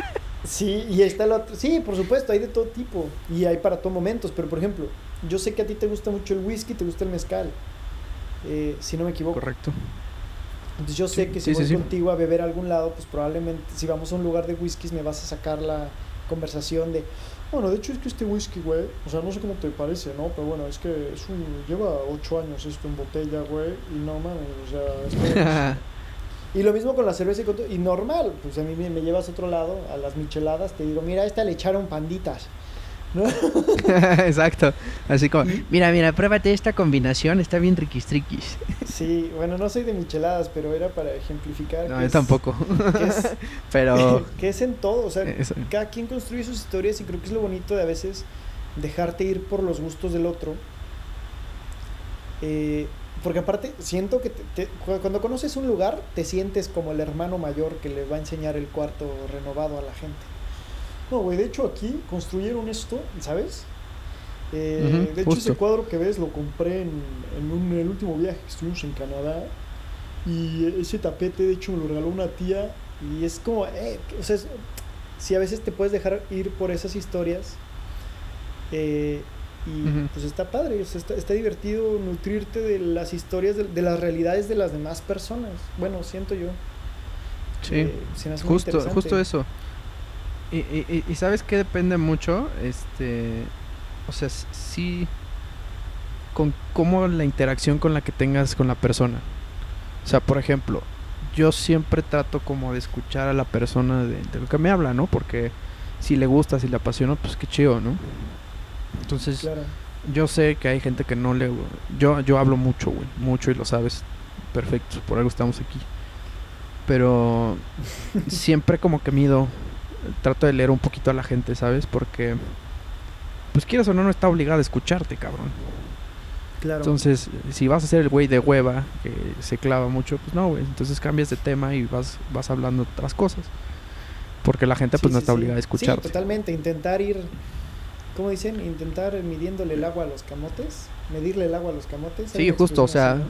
Sí, y está el otro. Sí, por supuesto, hay de todo tipo. Y hay para todos momentos. Pero, por ejemplo, yo sé que a ti te gusta mucho el whisky, te gusta el mezcal. eh, si no me equivoco. Correcto. Entonces yo sé Sí, que si sí, voy sí. contigo a beber a algún lado, pues probablemente si vamos a un lugar de whiskies me vas a sacar la conversación de, bueno, de hecho es que este whisky, güey, o sea, no sé cómo te parece, ¿no? Pero bueno, es que es un, lleva ocho años esto en botella, güey, y no mames, o sea, es que- Y lo mismo con la cerveza y con todo, y normal, pues a mí me, llevas a otro lado, a las micheladas, te digo, mira, a esta le echaron panditas, ¿no? Exacto. Así como, Mira, mira, pruébate esta combinación, está bien triquis triquis. Sí, bueno, no soy de micheladas, pero era para ejemplificar. no, que yo es- tampoco. que es- Pero, que es en todo, o sea, Eso. cada quien construye sus historias y creo que es lo bonito de a veces dejarte ir por los gustos del otro. Eh, porque aparte, siento que te- te- cu- cuando conoces un lugar, te sientes como el hermano mayor que le va a enseñar el cuarto renovado a la gente. No, güey, de hecho aquí construyeron esto, ¿sabes? Eh, de hecho, justo. ese cuadro que ves lo compré en, en un- en el último viaje que estuvimos en Canadá. Y ese tapete, de hecho, me lo regaló una tía. Y es como, eh, o sea, es- si a veces te puedes dejar ir por esas historias. eh, y pues está padre, o sea, está, está divertido nutrirte de las historias, de, de las realidades de las demás personas. Bueno, siento yo. sí. Eh, se me hace muy Justo, justo eso. Y, y, y- sabes que depende mucho, este, o sea, sí, con cómo la interacción con la que tengas con la persona. O sea, por ejemplo, yo siempre trato como de escuchar a la persona de, de lo que me habla, ¿no? Porque si le gusta, si le apasiona, pues qué chido, ¿no? Entonces, Claro. yo sé que hay gente que no le... Yo, yo hablo mucho, güey. Mucho y lo sabes. Perfecto. Por algo estamos aquí. Pero siempre como que mido... Trato de leer un poquito a la gente, ¿sabes? Porque... Pues quieras o no, no está obligada a escucharte, cabrón. Claro. Entonces, si vas a ser el güey de hueva, que se clava mucho, pues no, güey. Entonces cambias de tema y vas, vas hablando otras cosas. Porque la gente pues Sí, no está sí. obligada a Sí, escucharte. totalmente. Intentar ir, ¿cómo dicen? Intentar midiéndole el agua a los camotes. Medirle el agua a los camotes. Sí, justo, o sea, así,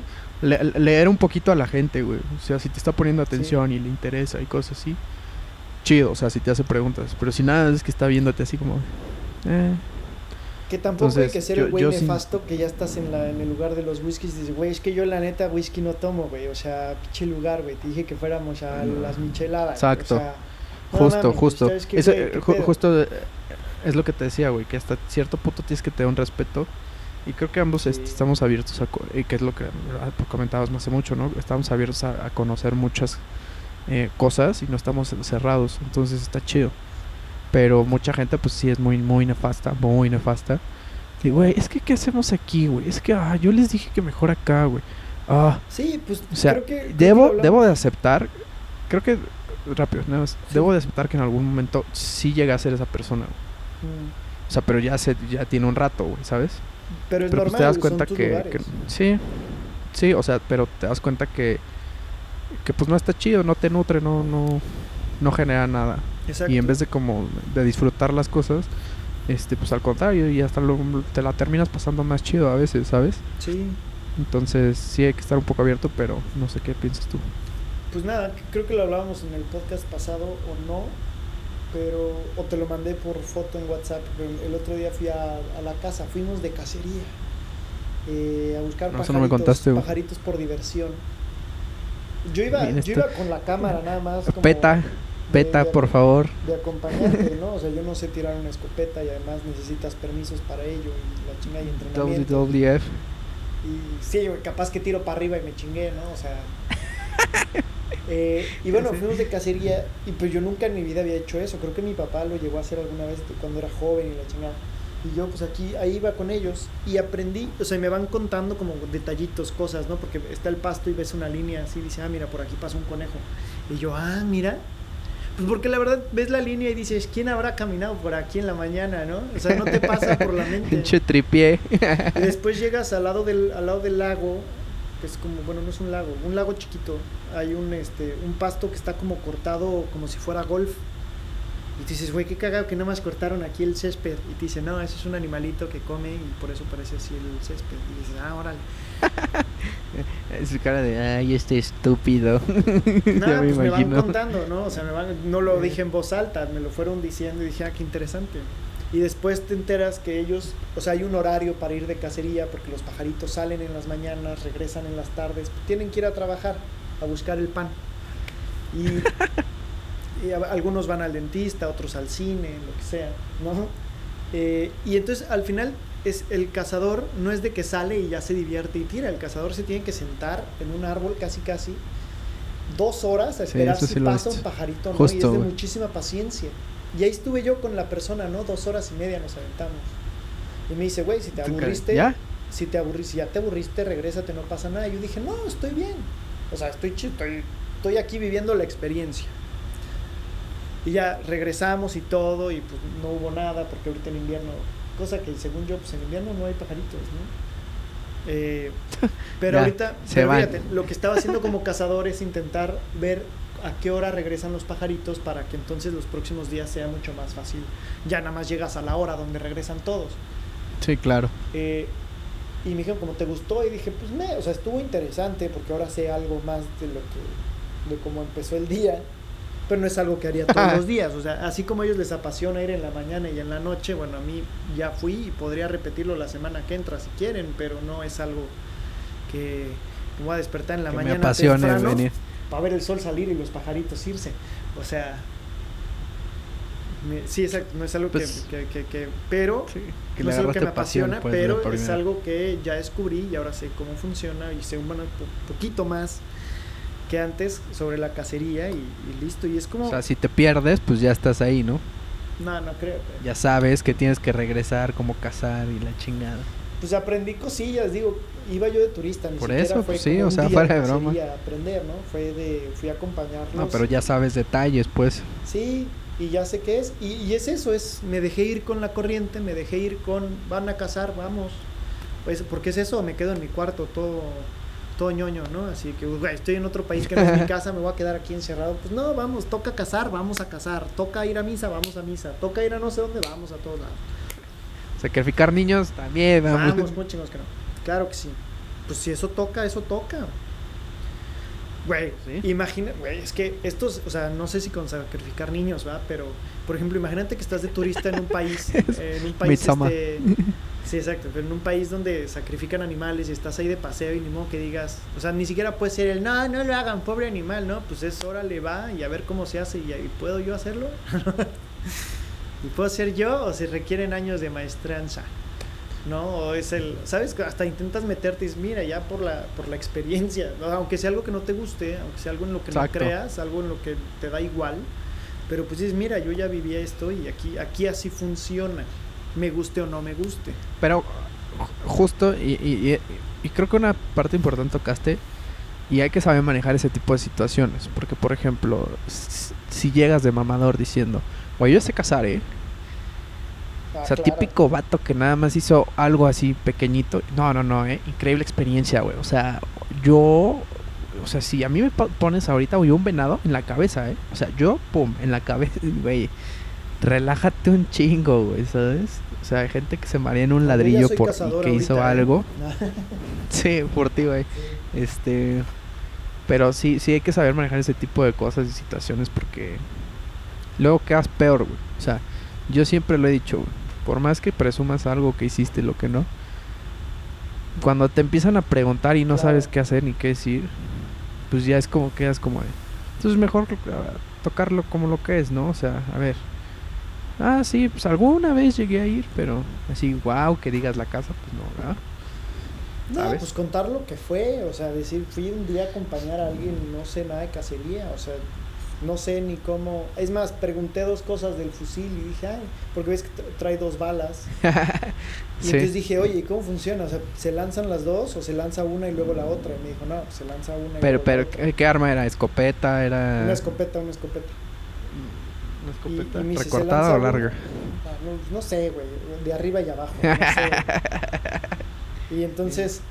¿no? Le- leer un poquito a la gente, güey. O sea, si te está poniendo atención y le interesa y cosas así. Chido, o sea, si te hace preguntas. Pero si nada es que está viéndote así como... Eh, Que tampoco hay que ser el güey nefasto que ya estás en, la, en el lugar de los whiskies y dices, güey, es que yo la neta whisky no tomo, güey. O sea, pinche lugar, güey. Te dije que fuéramos a las micheladas. Exacto. O sea, no justo, mames, justo. ¿sabes qué, Eso, justo es lo que te decía, güey. Que hasta cierto punto tienes que tener un respeto. Y creo que ambos Sí. estamos abiertos a... co- Y que es lo que ah, comentabas no hace mucho, ¿no? Estamos abiertos a, a conocer muchas eh, cosas y no estamos cerrados. Entonces está chido. Pero mucha gente pues sí es muy, muy nefasta. Muy nefasta. Y, güey, es que ¿qué hacemos aquí, güey? Es que, ah, yo les dije que mejor acá, güey. Ah, Sí, pues o sea, creo que... debo, debo de aceptar, creo que, rápido, nada más, Sí. debo de aceptar que en algún momento sí llega a ser esa persona. güey. Mm, O sea, pero ya se, ya tiene un rato, güey, ¿sabes? Pero es pero normal, pues te das son cuenta tus que, sí, sí, o sea, pero te das cuenta que, que pues no está chido, no te nutre, no, no, no genera nada. Exacto. Y en vez de como de disfrutar las cosas, este, pues al contrario, y hasta lo, te la terminas pasando más chido a veces, ¿sabes? Sí. Entonces sí hay que estar un poco abierto, pero no sé qué piensas tú. Pues nada, creo que lo hablábamos en el podcast pasado o no, pero o te lo mandé por foto en WhatsApp. Pero el otro día fui a, a la casa, fuimos de cacería eh, a buscar No, pajaritos, no me contaste, güey. pajaritos por diversión. Yo iba, Bien, yo iba con la cámara nada más. como Peta, peta, de- por favor. De acompañarte, ¿no? O sea, yo no sé tirar una escopeta y además necesitas permisos para ello y la chinga y entrenamiento. WWF. Y sí, capaz que tiro para arriba y me chingué, ¿no? O sea. eh, y bueno, fuimos de cacería y pues yo nunca en mi vida había hecho eso. Creo que mi papá lo llegó a hacer alguna vez cuando era joven y la chingada. Y yo pues aquí, ahí iba con ellos y aprendí, o sea, me van contando como detallitos, cosas, ¿no? Porque está el pasto y ves una línea así, dice, ah, mira, por aquí pasa un conejo. Y yo, ah, mira. Pues porque la verdad ves la línea y dices, ¿quién habrá caminado por aquí en la mañana, no? O sea, no te pasa por la mente. Pinche tripié. Y después llegas al lado del, al lado del lago que es como, bueno, no es un lago, un lago chiquito. Hay un, este, un pasto que está como cortado como si fuera golf. Y te dices, güey, qué cagado que nada más cortaron aquí el césped. Y te dice, no, eso es un animalito que come y por eso parece así el césped. Y dices, ah, órale. Su cara de, ay, este estúpido. No, pues me van contando, ¿no? O sea, me van, no lo dije en voz alta, me lo fueron diciendo y dije, ah, qué interesante. Y después te enteras que ellos, o sea, hay un horario para ir de cacería porque los pajaritos salen en las mañanas, regresan en las tardes, tienen que ir a trabajar, a buscar el pan. Y, y a- algunos van al dentista, otros al cine, lo que sea, ¿no? Eh, y entonces al final es el cazador no es de que sale y ya se divierte y tira, el cazador se tiene que sentar en un árbol casi casi dos horas a esperar si sí pasa un pajarito, ¿no? y Justo, es de muchísima paciencia. Y ahí estuve yo con la persona, ¿no? Dos horas y media nos aventamos. Y me dice, güey, si te aburriste, ¿Ya? si te aburriste, si ya te aburriste, regrésate, no pasa nada. Y yo dije, no, estoy bien. O sea, estoy chido, estoy, estoy aquí viviendo la experiencia. Y ya regresamos y todo, y pues no hubo nada, porque ahorita en invierno, cosa que según yo, pues en invierno no hay pajaritos, ¿no? Eh, pero Ya, ahorita, se pero fíjate, lo que estaba haciendo como cazador es intentar ver a qué hora regresan los pajaritos para que entonces los próximos días sea mucho más fácil. Ya nada más llegas a la hora donde regresan todos. Sí, claro. Eh, y me dijeron, como te gustó? Y dije, pues me, o sea, estuvo interesante porque ahora sé algo más de lo que, de cómo empezó el día, pero no es algo que haría todos los días. O sea, así como a ellos les apasiona ir en la mañana y en la noche, bueno, a mí ya fui y podría repetirlo la semana que entra si quieren, pero no es algo que me voy a despertar en la que me mañana apasione temprano venir. Para ver el sol salir y los pajaritos irse. O sea, me- sí, exacto, no es algo que- Pues- que, que, que- pero Sí, que no es algo que me pasión, apasiona, pues, de pero es algo que ya descubrí y ahora sé cómo funciona y sé un bueno, po- poquito más que antes sobre la cacería y, y listo. Y es como, O sea, si te pierdes, pues ya estás ahí, ¿no? no, no creo. pero- Ya sabes que tienes que regresar, cómo cazar y la chingada. Pues aprendí cosillas, digo, iba yo de turista, ni Por eso, fue pues sí, o sea, fuera de broma. a aprender, ¿no? Fue de, fui a acompañarlos. No, pero ya sabes detalles, pues. Sí, y ya sé qué es. Y, y es eso, es me dejé ir con la corriente, me dejé ir con van a cazar, vamos. Pues porque es eso, me quedo en mi cuarto todo todo ñoño, ¿no? Así que güey, estoy en otro país que no es mi casa, me voy a quedar aquí encerrado. Pues no, vamos, toca cazar, vamos a cazar. Toca ir a misa, vamos a misa. Toca ir a no sé dónde, vamos a todos lados. Sacrificar niños también, vamos. Vamos, muy chingos que no. Claro que sí. Pues si eso toca, eso toca. Güey, Sí. imagina, güey, es que estos, o sea, no sé si con sacrificar niños, ¿va? Pero, por ejemplo, imagínate que estás de turista en un país, eh, en un país, este, sí, exacto, pero en un país donde sacrifican animales y estás ahí de paseo y ni modo que digas, o sea, ni siquiera puede ser el, no, no lo hagan, pobre animal, ¿no? Pues es, órale, va y a ver cómo se hace y, y ¿puedo yo hacerlo? ¿Y puedo ser yo o se requieren años de maestranza? ¿no? O es el, ¿sabes? Hasta intentas meterte y dices, mira, ya por la, por la experiencia, aunque sea algo que no te guste, aunque sea algo en lo que Exacto. no creas, algo en lo que te da igual, pero pues dices, mira, yo ya viví esto y aquí, aquí así funciona, me guste o no me guste. Pero ju- justo, y, y- y- y creo que una parte importante tocaste, y hay que saber manejar ese tipo de situaciones. Porque, por ejemplo, si llegas de mamador diciendo, güey, yo sé cazar, ¿eh? Ah, o sea, claro. típico vato que nada más hizo algo así pequeñito. No, no, no, ¿eh? Increíble experiencia, güey. O sea, yo... O sea, si a mí me po- pones ahorita, güey, un venado en la cabeza, ¿eh? O sea, yo, pum, en la cabeza, güey. Relájate un chingo, güey, ¿sabes? O sea, hay gente que se marea en un ya ladrillo por que hizo ¿eh? algo. Sí, por ti, güey. Este. Pero sí, sí hay que saber manejar ese tipo de cosas y situaciones porque luego quedas peor, güey. O sea, yo siempre lo he dicho, güey. Por más que presumas algo que hiciste, lo que no. Cuando te empiezan a preguntar y no Claro. sabes qué hacer ni qué decir, pues ya es como quedas como de. Entonces mejor tocarlo como lo que es, ¿no? O sea, a ver. Ah, sí, pues alguna vez llegué a ir, pero así, wow, que digas la casa, pues no, ¿verdad? No, ¿sabes? pues contar lo que fue, o sea, decir, fui un día a acompañar a alguien, no sé nada de cacería, o sea, no sé ni cómo. Es más, pregunté dos cosas del fusil y dije, ay, porque ves que tra- trae dos balas. Y Sí. entonces dije, oye, ¿y cómo funciona? O sea, ¿se lanzan las dos o se lanza una y luego la otra? Y me dijo, no, se lanza una y Pero, luego pero, la otra. ¿qué, qué arma era? ¿Escopeta? ¿Era Una escopeta, una escopeta. una Y- escopeta? y me dice, ¿se ¿Recortada o una? larga? Ah, no, no sé, güey, de arriba y abajo. no sé. y entonces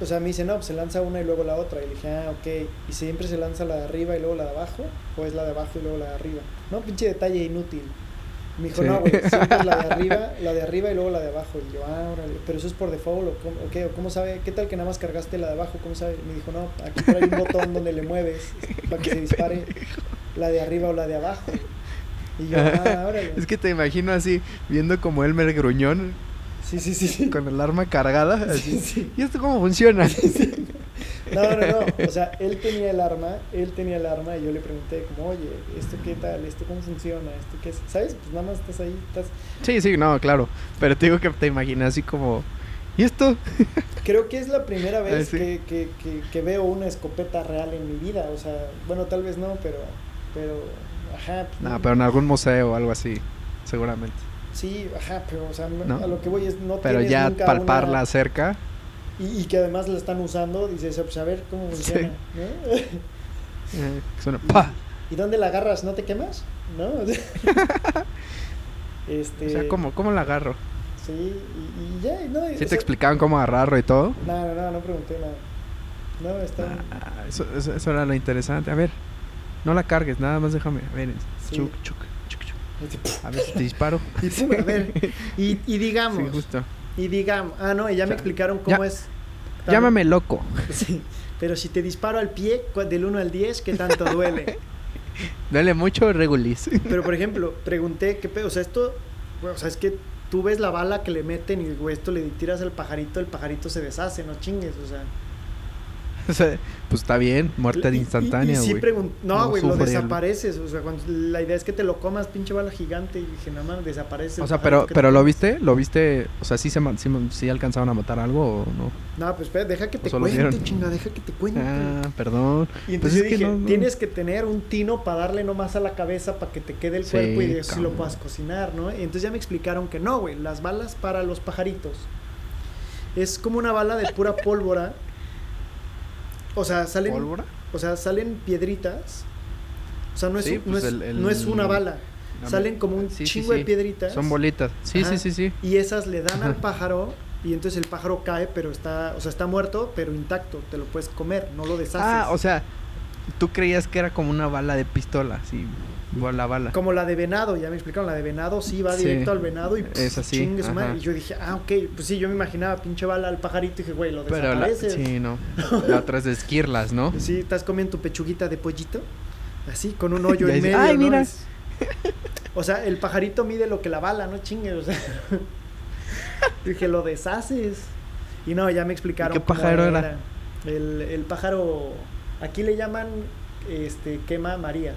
o sea, me dice, no, pues se lanza una y luego la otra. Y le dije, ah, ok. ¿Y siempre se lanza la de arriba y luego la de abajo? ¿O es la de abajo y luego la de arriba? No, pinche detalle inútil. Me dijo, Sí. no, güey, siempre es la de arriba, la de arriba y luego la de abajo. Y yo, ah, órale, pero eso es por default, ¿o cómo, o qué? ¿O cómo sabe? ¿Qué tal que nada más cargaste la de abajo? ¿Cómo sabe? Me dijo, no, aquí trae un botón donde le mueves para que se dispare la de arriba o la de abajo. Y yo, ah, órale. Es que te imagino así, viendo como Elmer Gruñón Sí, sí, sí. sí. con el arma cargada. Sí, Así. sí. ¿Y esto cómo funciona? No, no, no. O sea, él tenía el arma, él tenía el arma y yo le pregunté como, oye, ¿esto qué tal? ¿Esto cómo funciona? ¿Esto qué es? ¿Sabes? Pues nada más estás ahí, estás... Sí, sí, no, claro. Pero te digo que te imaginas así como. ¿Y esto? Creo que es la primera vez Ah, sí. que, que, que, que veo una escopeta real en mi vida. O sea, bueno, tal vez no, pero... Pero... Ajá. pues, No, pero en algún museo o algo así, seguramente. Sí, ajá, pero o sea, a lo que voy es no Pero tienes ya nunca palparla una- cerca. Y, y que además la están usando, dices, pues a ver cómo Sí. funciona, ¿no? eh, suena ¡pa! ¿Y dónde la agarras? ¿No te quemas? ¿No? este... O sea, ¿cómo, ¿cómo la agarro? Sí, y, y ya, no. ¿Sí te sea, explicaban cómo agarrarlo y todo? No, no, no, no pregunté nada. No, está. Ah, eso, eso, eso era lo interesante. A ver, no la cargues, nada más déjame. A ver, Sí. chuc, chuc, chuc, chuc. Así, puf, A ver si te disparo. y pum, a ver, y, y digamos, Sí, justo. y digamos, ah, no, y ya me explicaron cómo ya- es. Llámame loco. Sí, pero si te disparo al pie, del 1 al 10, ¿qué tanto duele? Duele mucho regulis. Pero, por ejemplo, pregunté, ¿qué pedo? O sea, esto, bueno, o sea, es que tú ves la bala que le meten y, güey, esto le tiras al pajarito, el pajarito se deshace, no chingues, o sea. O sea, pues está bien, muerte Y- instantánea, sí güey. no, No güey, lo desapareces. O sea, cuando, la idea es que te lo comas, pinche bala gigante. Y dije, nada más, desaparece. O sea, pero, pero lo comes". viste, lo viste, o sea, sí se sí, sí alcanzaron a matar algo o no. No, pues espera, deja que te cuente, chinga, deja que te cuente. Ah, perdón. y pues entonces es yo que dije, no- no. tienes que tener un tino para darle nomás a la cabeza para que te quede el Sí, cuerpo y de eso sí lo puedas cocinar, ¿no? Y entonces ya me explicaron que no, güey, las balas para los pajaritos. Es como una bala de pura pólvora. O sea, salen, ¿Pólvora? o sea, salen piedritas. O sea, no es, Sí, un- no pues es, el- no es una bala. la- Salen como un Sí, sí, chingo de piedritas. Son bolitas. Sí, Ajá. sí, sí, sí. Y esas le dan al pájaro y entonces el pájaro cae, pero está, o sea, está muerto, pero intacto, te lo puedes comer, no lo deshaces. Ah, o sea, tú creías que era como una bala de pistola, sí, igual la bala. como la de venado, ya me explicaron, la de venado sí va Sí. directo al venado y pff, Es así, chingue su madre. Y yo dije, ah, ok, pues sí, yo me imaginaba pinche bala al pajarito y dije, güey, lo desapareces. sí, no. La otra es de esquirlas, ¿no? Sí, estás comiendo tu pechuguita de pollito, así, con un hoyo en medio, "Ay, ¿no? mira". Es- O sea, el pajarito mide lo que la bala, no chingues, o sea. Dije, lo deshaces. Y no, ya me explicaron ¿Y qué pájaro era? El, el pájaro, aquí le llaman, este, quema Marías.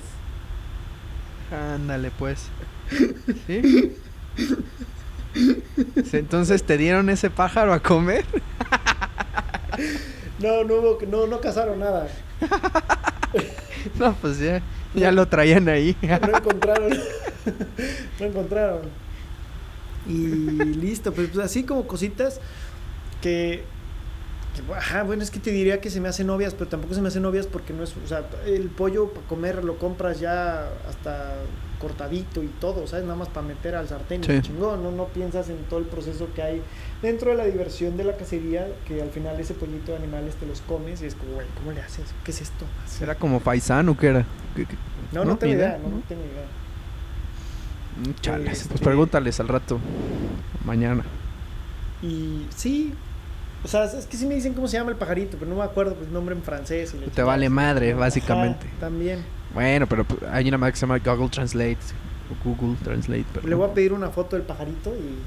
Ándale, pues. ¿Sí? Entonces, ¿te dieron ese pájaro a comer? No, no hubo, no, no cazaron nada. No, pues ya, ya lo traían ahí. No encontraron. no encontraron. Y listo, pues, pues, así como cositas que, Ajá, bueno, es que te diría que se me hacen novias, pero tampoco se me hacen novias porque no es. O sea, el pollo para comer lo compras ya hasta cortadito y todo, ¿sabes? Nada más para meter al sartén y Sí. chingón, ¿no? No piensas en todo el proceso que hay dentro de la diversión de la cacería, que al final ese pollito de animales te los comes y es como, güey, ¿cómo le haces? ¿Qué es esto? Así. ¿Era como paisano que era? ¿Qué- qué? No, no, ¿no? tengo idea, idea, no, no tengo idea. Mm, Chales, Este- pues pregúntales al rato. Mañana. Y sí, o sea, es que sí me dicen cómo se llama el pajarito, pero no me acuerdo pues, el nombre en francés. y Te chingada. vale madre, Ajá, básicamente. también. Bueno, pero pues, hay una madre que se llama Google Translate. O Google Translate, pero Le voy a pedir una foto del pajarito y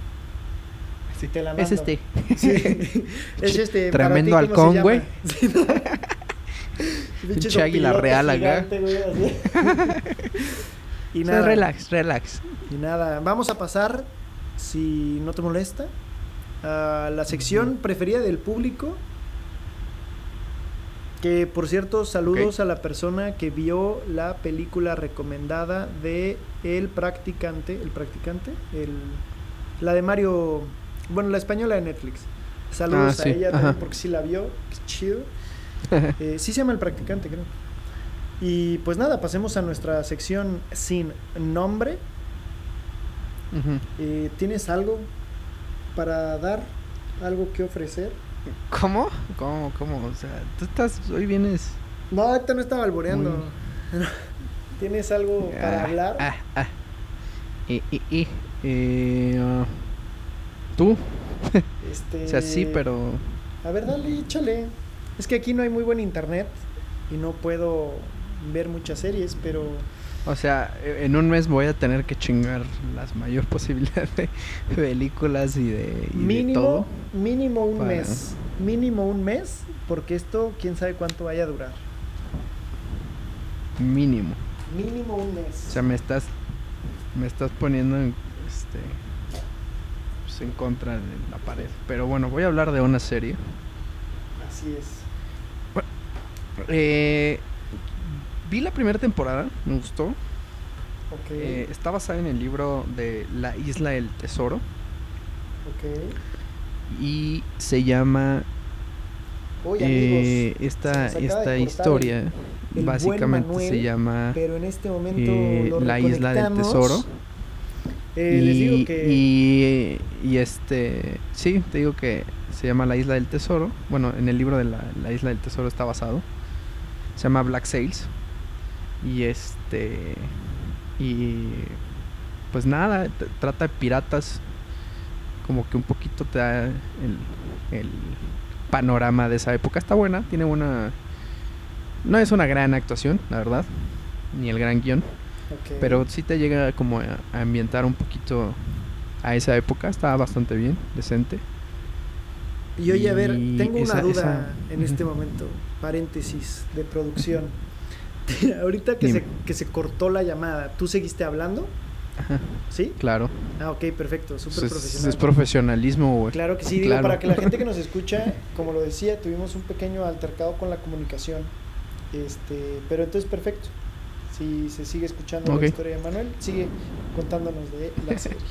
Sí. te la Es este. Sí. es este. Tremendo ti, ¿cómo se halcón, güey. Pinche águila real acá. y nada. relax, relax. Y nada, vamos a pasar, si no te molesta, a la sección preferida del público. Que por cierto, saludos a la persona que vio la película recomendada de El Practicante. ¿El Practicante? El, la de Mario. Bueno, la española de Netflix. Saludos Ah, sí, a ella ajá. también porque sí la vio. Es chido. Eh, sí se llama El Practicante, creo. Y pues nada, pasemos a nuestra sección sin nombre. Eh, ¿Tienes algo para dar? ¿Algo que ofrecer? ¿Cómo? ¿Cómo? ¿Cómo? O sea, tú estás, hoy vienes... No, ahorita no estaba alboreando. ¿Tienes algo para Ah, hablar? Ah, ah. Y, y, y, eh, ah, ¿Tú? Este... O sea, sí, pero... A ver, dale, échale. Es que aquí no hay muy buen internet y no puedo ver muchas series, pero O sea, e- en un mes voy a tener que chingar las mayor posibilidad de películas y de, y de mínimo, todo. mínimo un para- mes. Mínimo un mes, porque esto quién sabe cuánto vaya a durar. Mínimo. Mínimo un mes. O sea, me estás me estás poniendo en este pues, en contra de la pared. Pero bueno, voy a hablar de una serie. Así es. Eh, vi la primera temporada, me gustó. Ok. Eh, está basada en el libro de La Isla del Tesoro ok. y se llama eh, esta esta historia el básicamente Manuel, se llama Pero en este momento eh, La Isla del. Tesoro. Eh, y, les digo que y, y este sí te digo que se llama La Isla del Tesoro bueno en el libro de la, la Isla del Tesoro está basado se llama Black Sails y este y pues nada trata de piratas como que un poquito te da el, el panorama de esa época está buena tiene buena no es una gran actuación la verdad ni el gran guion pero sí te llega como a, a ambientar un poquito a esa época. Estaba bastante bien, decente. Y oye, a ver, tengo una duda esa- en este momento, paréntesis de producción. Ahorita que Dime. se, que se cortó la llamada, ¿tú seguiste hablando? Ajá, ¿Sí? claro. Ah, ok, perfecto, súper es- profesional. es profesionalismo, güey. Claro que sí, digo, para que la gente que nos escucha, como lo decía, tuvimos un pequeño altercado con la comunicación. Este, pero entonces perfecto. Si se sigue escuchando la historia de Manuel, sigue contándonos de la serie.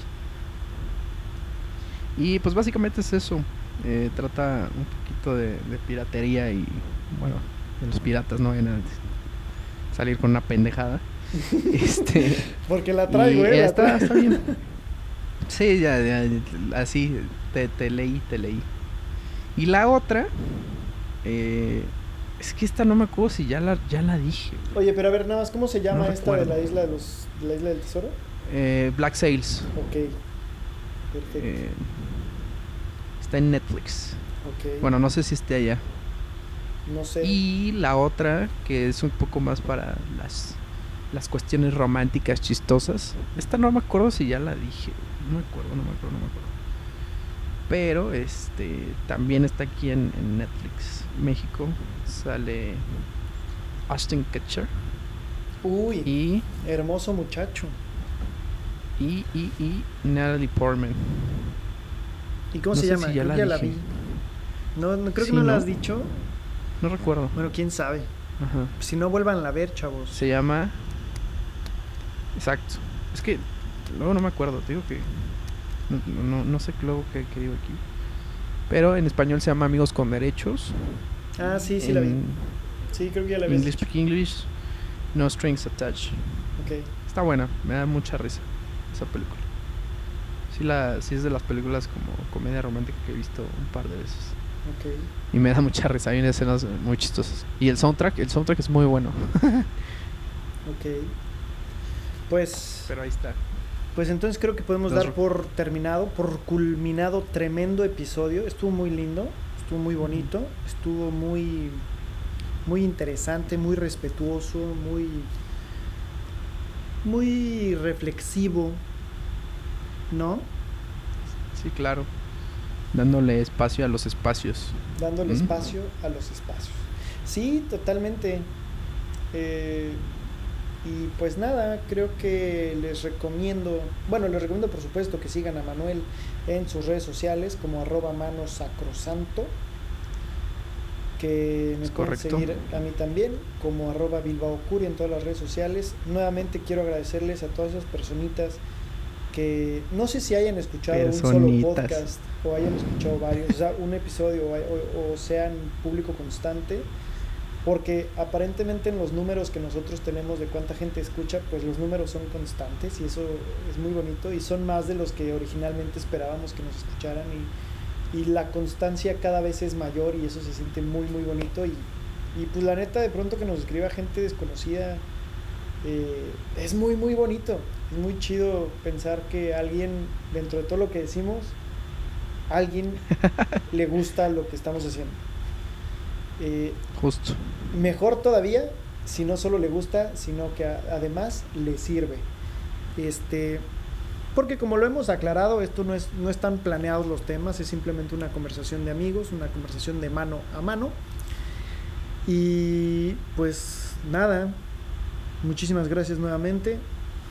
Y pues básicamente es eso. Eh, trata un poquito de, de piratería y, bueno, de los piratas no vayan a salir con una pendejada. este, Porque la traigo, ¿eh? La está, traigo. está bien. Sí, ya, ya, así te, te leí, te leí. Y la otra, eh, es que esta no me acuerdo si ya la, ya la dije. Oye, pero a ver, nada más, ¿cómo se llama No esta de la isla de los de la isla del tesoro? Eh, Black Sails. Ok. Perfecto. eh, está en Netflix. ok. Bueno, no sé si esté allá. No sé. Y la otra, que es un poco más para las, las cuestiones románticas chistosas. Esta no me acuerdo si ya la dije. No me acuerdo, no me acuerdo, no me acuerdo. Pero este también está aquí en, en Netflix, México. Sale Ashton Kutcher Uy, y, hermoso muchacho. y, y, y Natalie Portman. ¿Y cómo No se llama? si ya creo la que ya la vi. No, no creo Sí, que no, la has dicho. No recuerdo. Bueno, quién sabe. Ajá. Si no, vuelvan a ver, chavos. Se llama. Exacto. Es que luego no me acuerdo, te digo que. No, no, no sé luego qué, qué digo aquí. Pero en español se llama Amigos con Derechos. Ah, sí, sí la vi. Sí, creo que ya la vi. English Speak English, No Strings Attached. Ok. Está buena, me da mucha risa esa película. Sí, la, sí es de las películas como comedia romántica que he visto un par de veces. Y me da mucha risa, hay escenas muy chistosas. Y el soundtrack, el soundtrack es muy bueno. Ok. Pues, Pero ahí está. pues entonces creo que podemos Los dar por terminado, por culminado tremendo episodio. Estuvo muy lindo, estuvo muy bonito, estuvo muy, muy interesante, muy respetuoso, muy, muy reflexivo, ¿no? Sí, claro. Dándole espacio a los espacios. dándole Mm. espacio a los espacios. Sí, totalmente. Eh, y pues nada, creo que les recomiendo, bueno, les recomiendo por supuesto que sigan a Manuel en sus redes sociales como arroba manos sacrosanto, que me Es pueden seguir a mí también como arroba Bilbao Curi en todas las redes sociales. Nuevamente quiero agradecerles a todas esas personitas que no sé si hayan escuchado un solo podcast o hayan escuchado varios, o sea, un episodio o, o- o sean público constante, porque aparentemente en los números que nosotros tenemos de cuánta gente escucha, pues los números son constantes y eso es muy bonito y son más de los que originalmente esperábamos que nos escucharan y la constancia cada vez es mayor y eso se siente muy, muy bonito. Y, y pues la neta, de pronto que nos escriba gente desconocida, eh, es muy, muy bonito. Es muy chido pensar que alguien, dentro de todo lo que decimos, alguien le gusta lo que estamos haciendo. Eh, Justo. mejor todavía si no solo le gusta, sino que a- además le sirve. Este, porque como lo hemos aclarado, esto no es no están planeados los temas, es simplemente una conversación de amigos, una conversación de mano a mano. Y pues nada, muchísimas gracias nuevamente.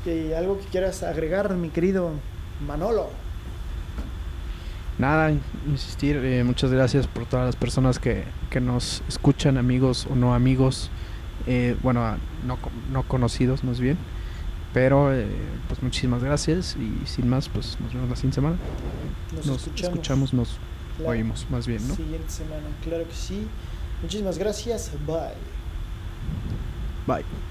Y algo que quieras agregar, mi querido Manolo. Nada, insistir, eh, muchas gracias por todas las personas que, que nos escuchan, amigos o no amigos, eh, bueno, no, no conocidos más bien, pero eh, pues muchísimas gracias y sin más, pues nos vemos la siguiente semana. Nos, Nos escuchamos, escuchamos, nos oímos más bien, ¿no? siguiente semana. Claro que sí. Muchísimas gracias. Bye. Bye.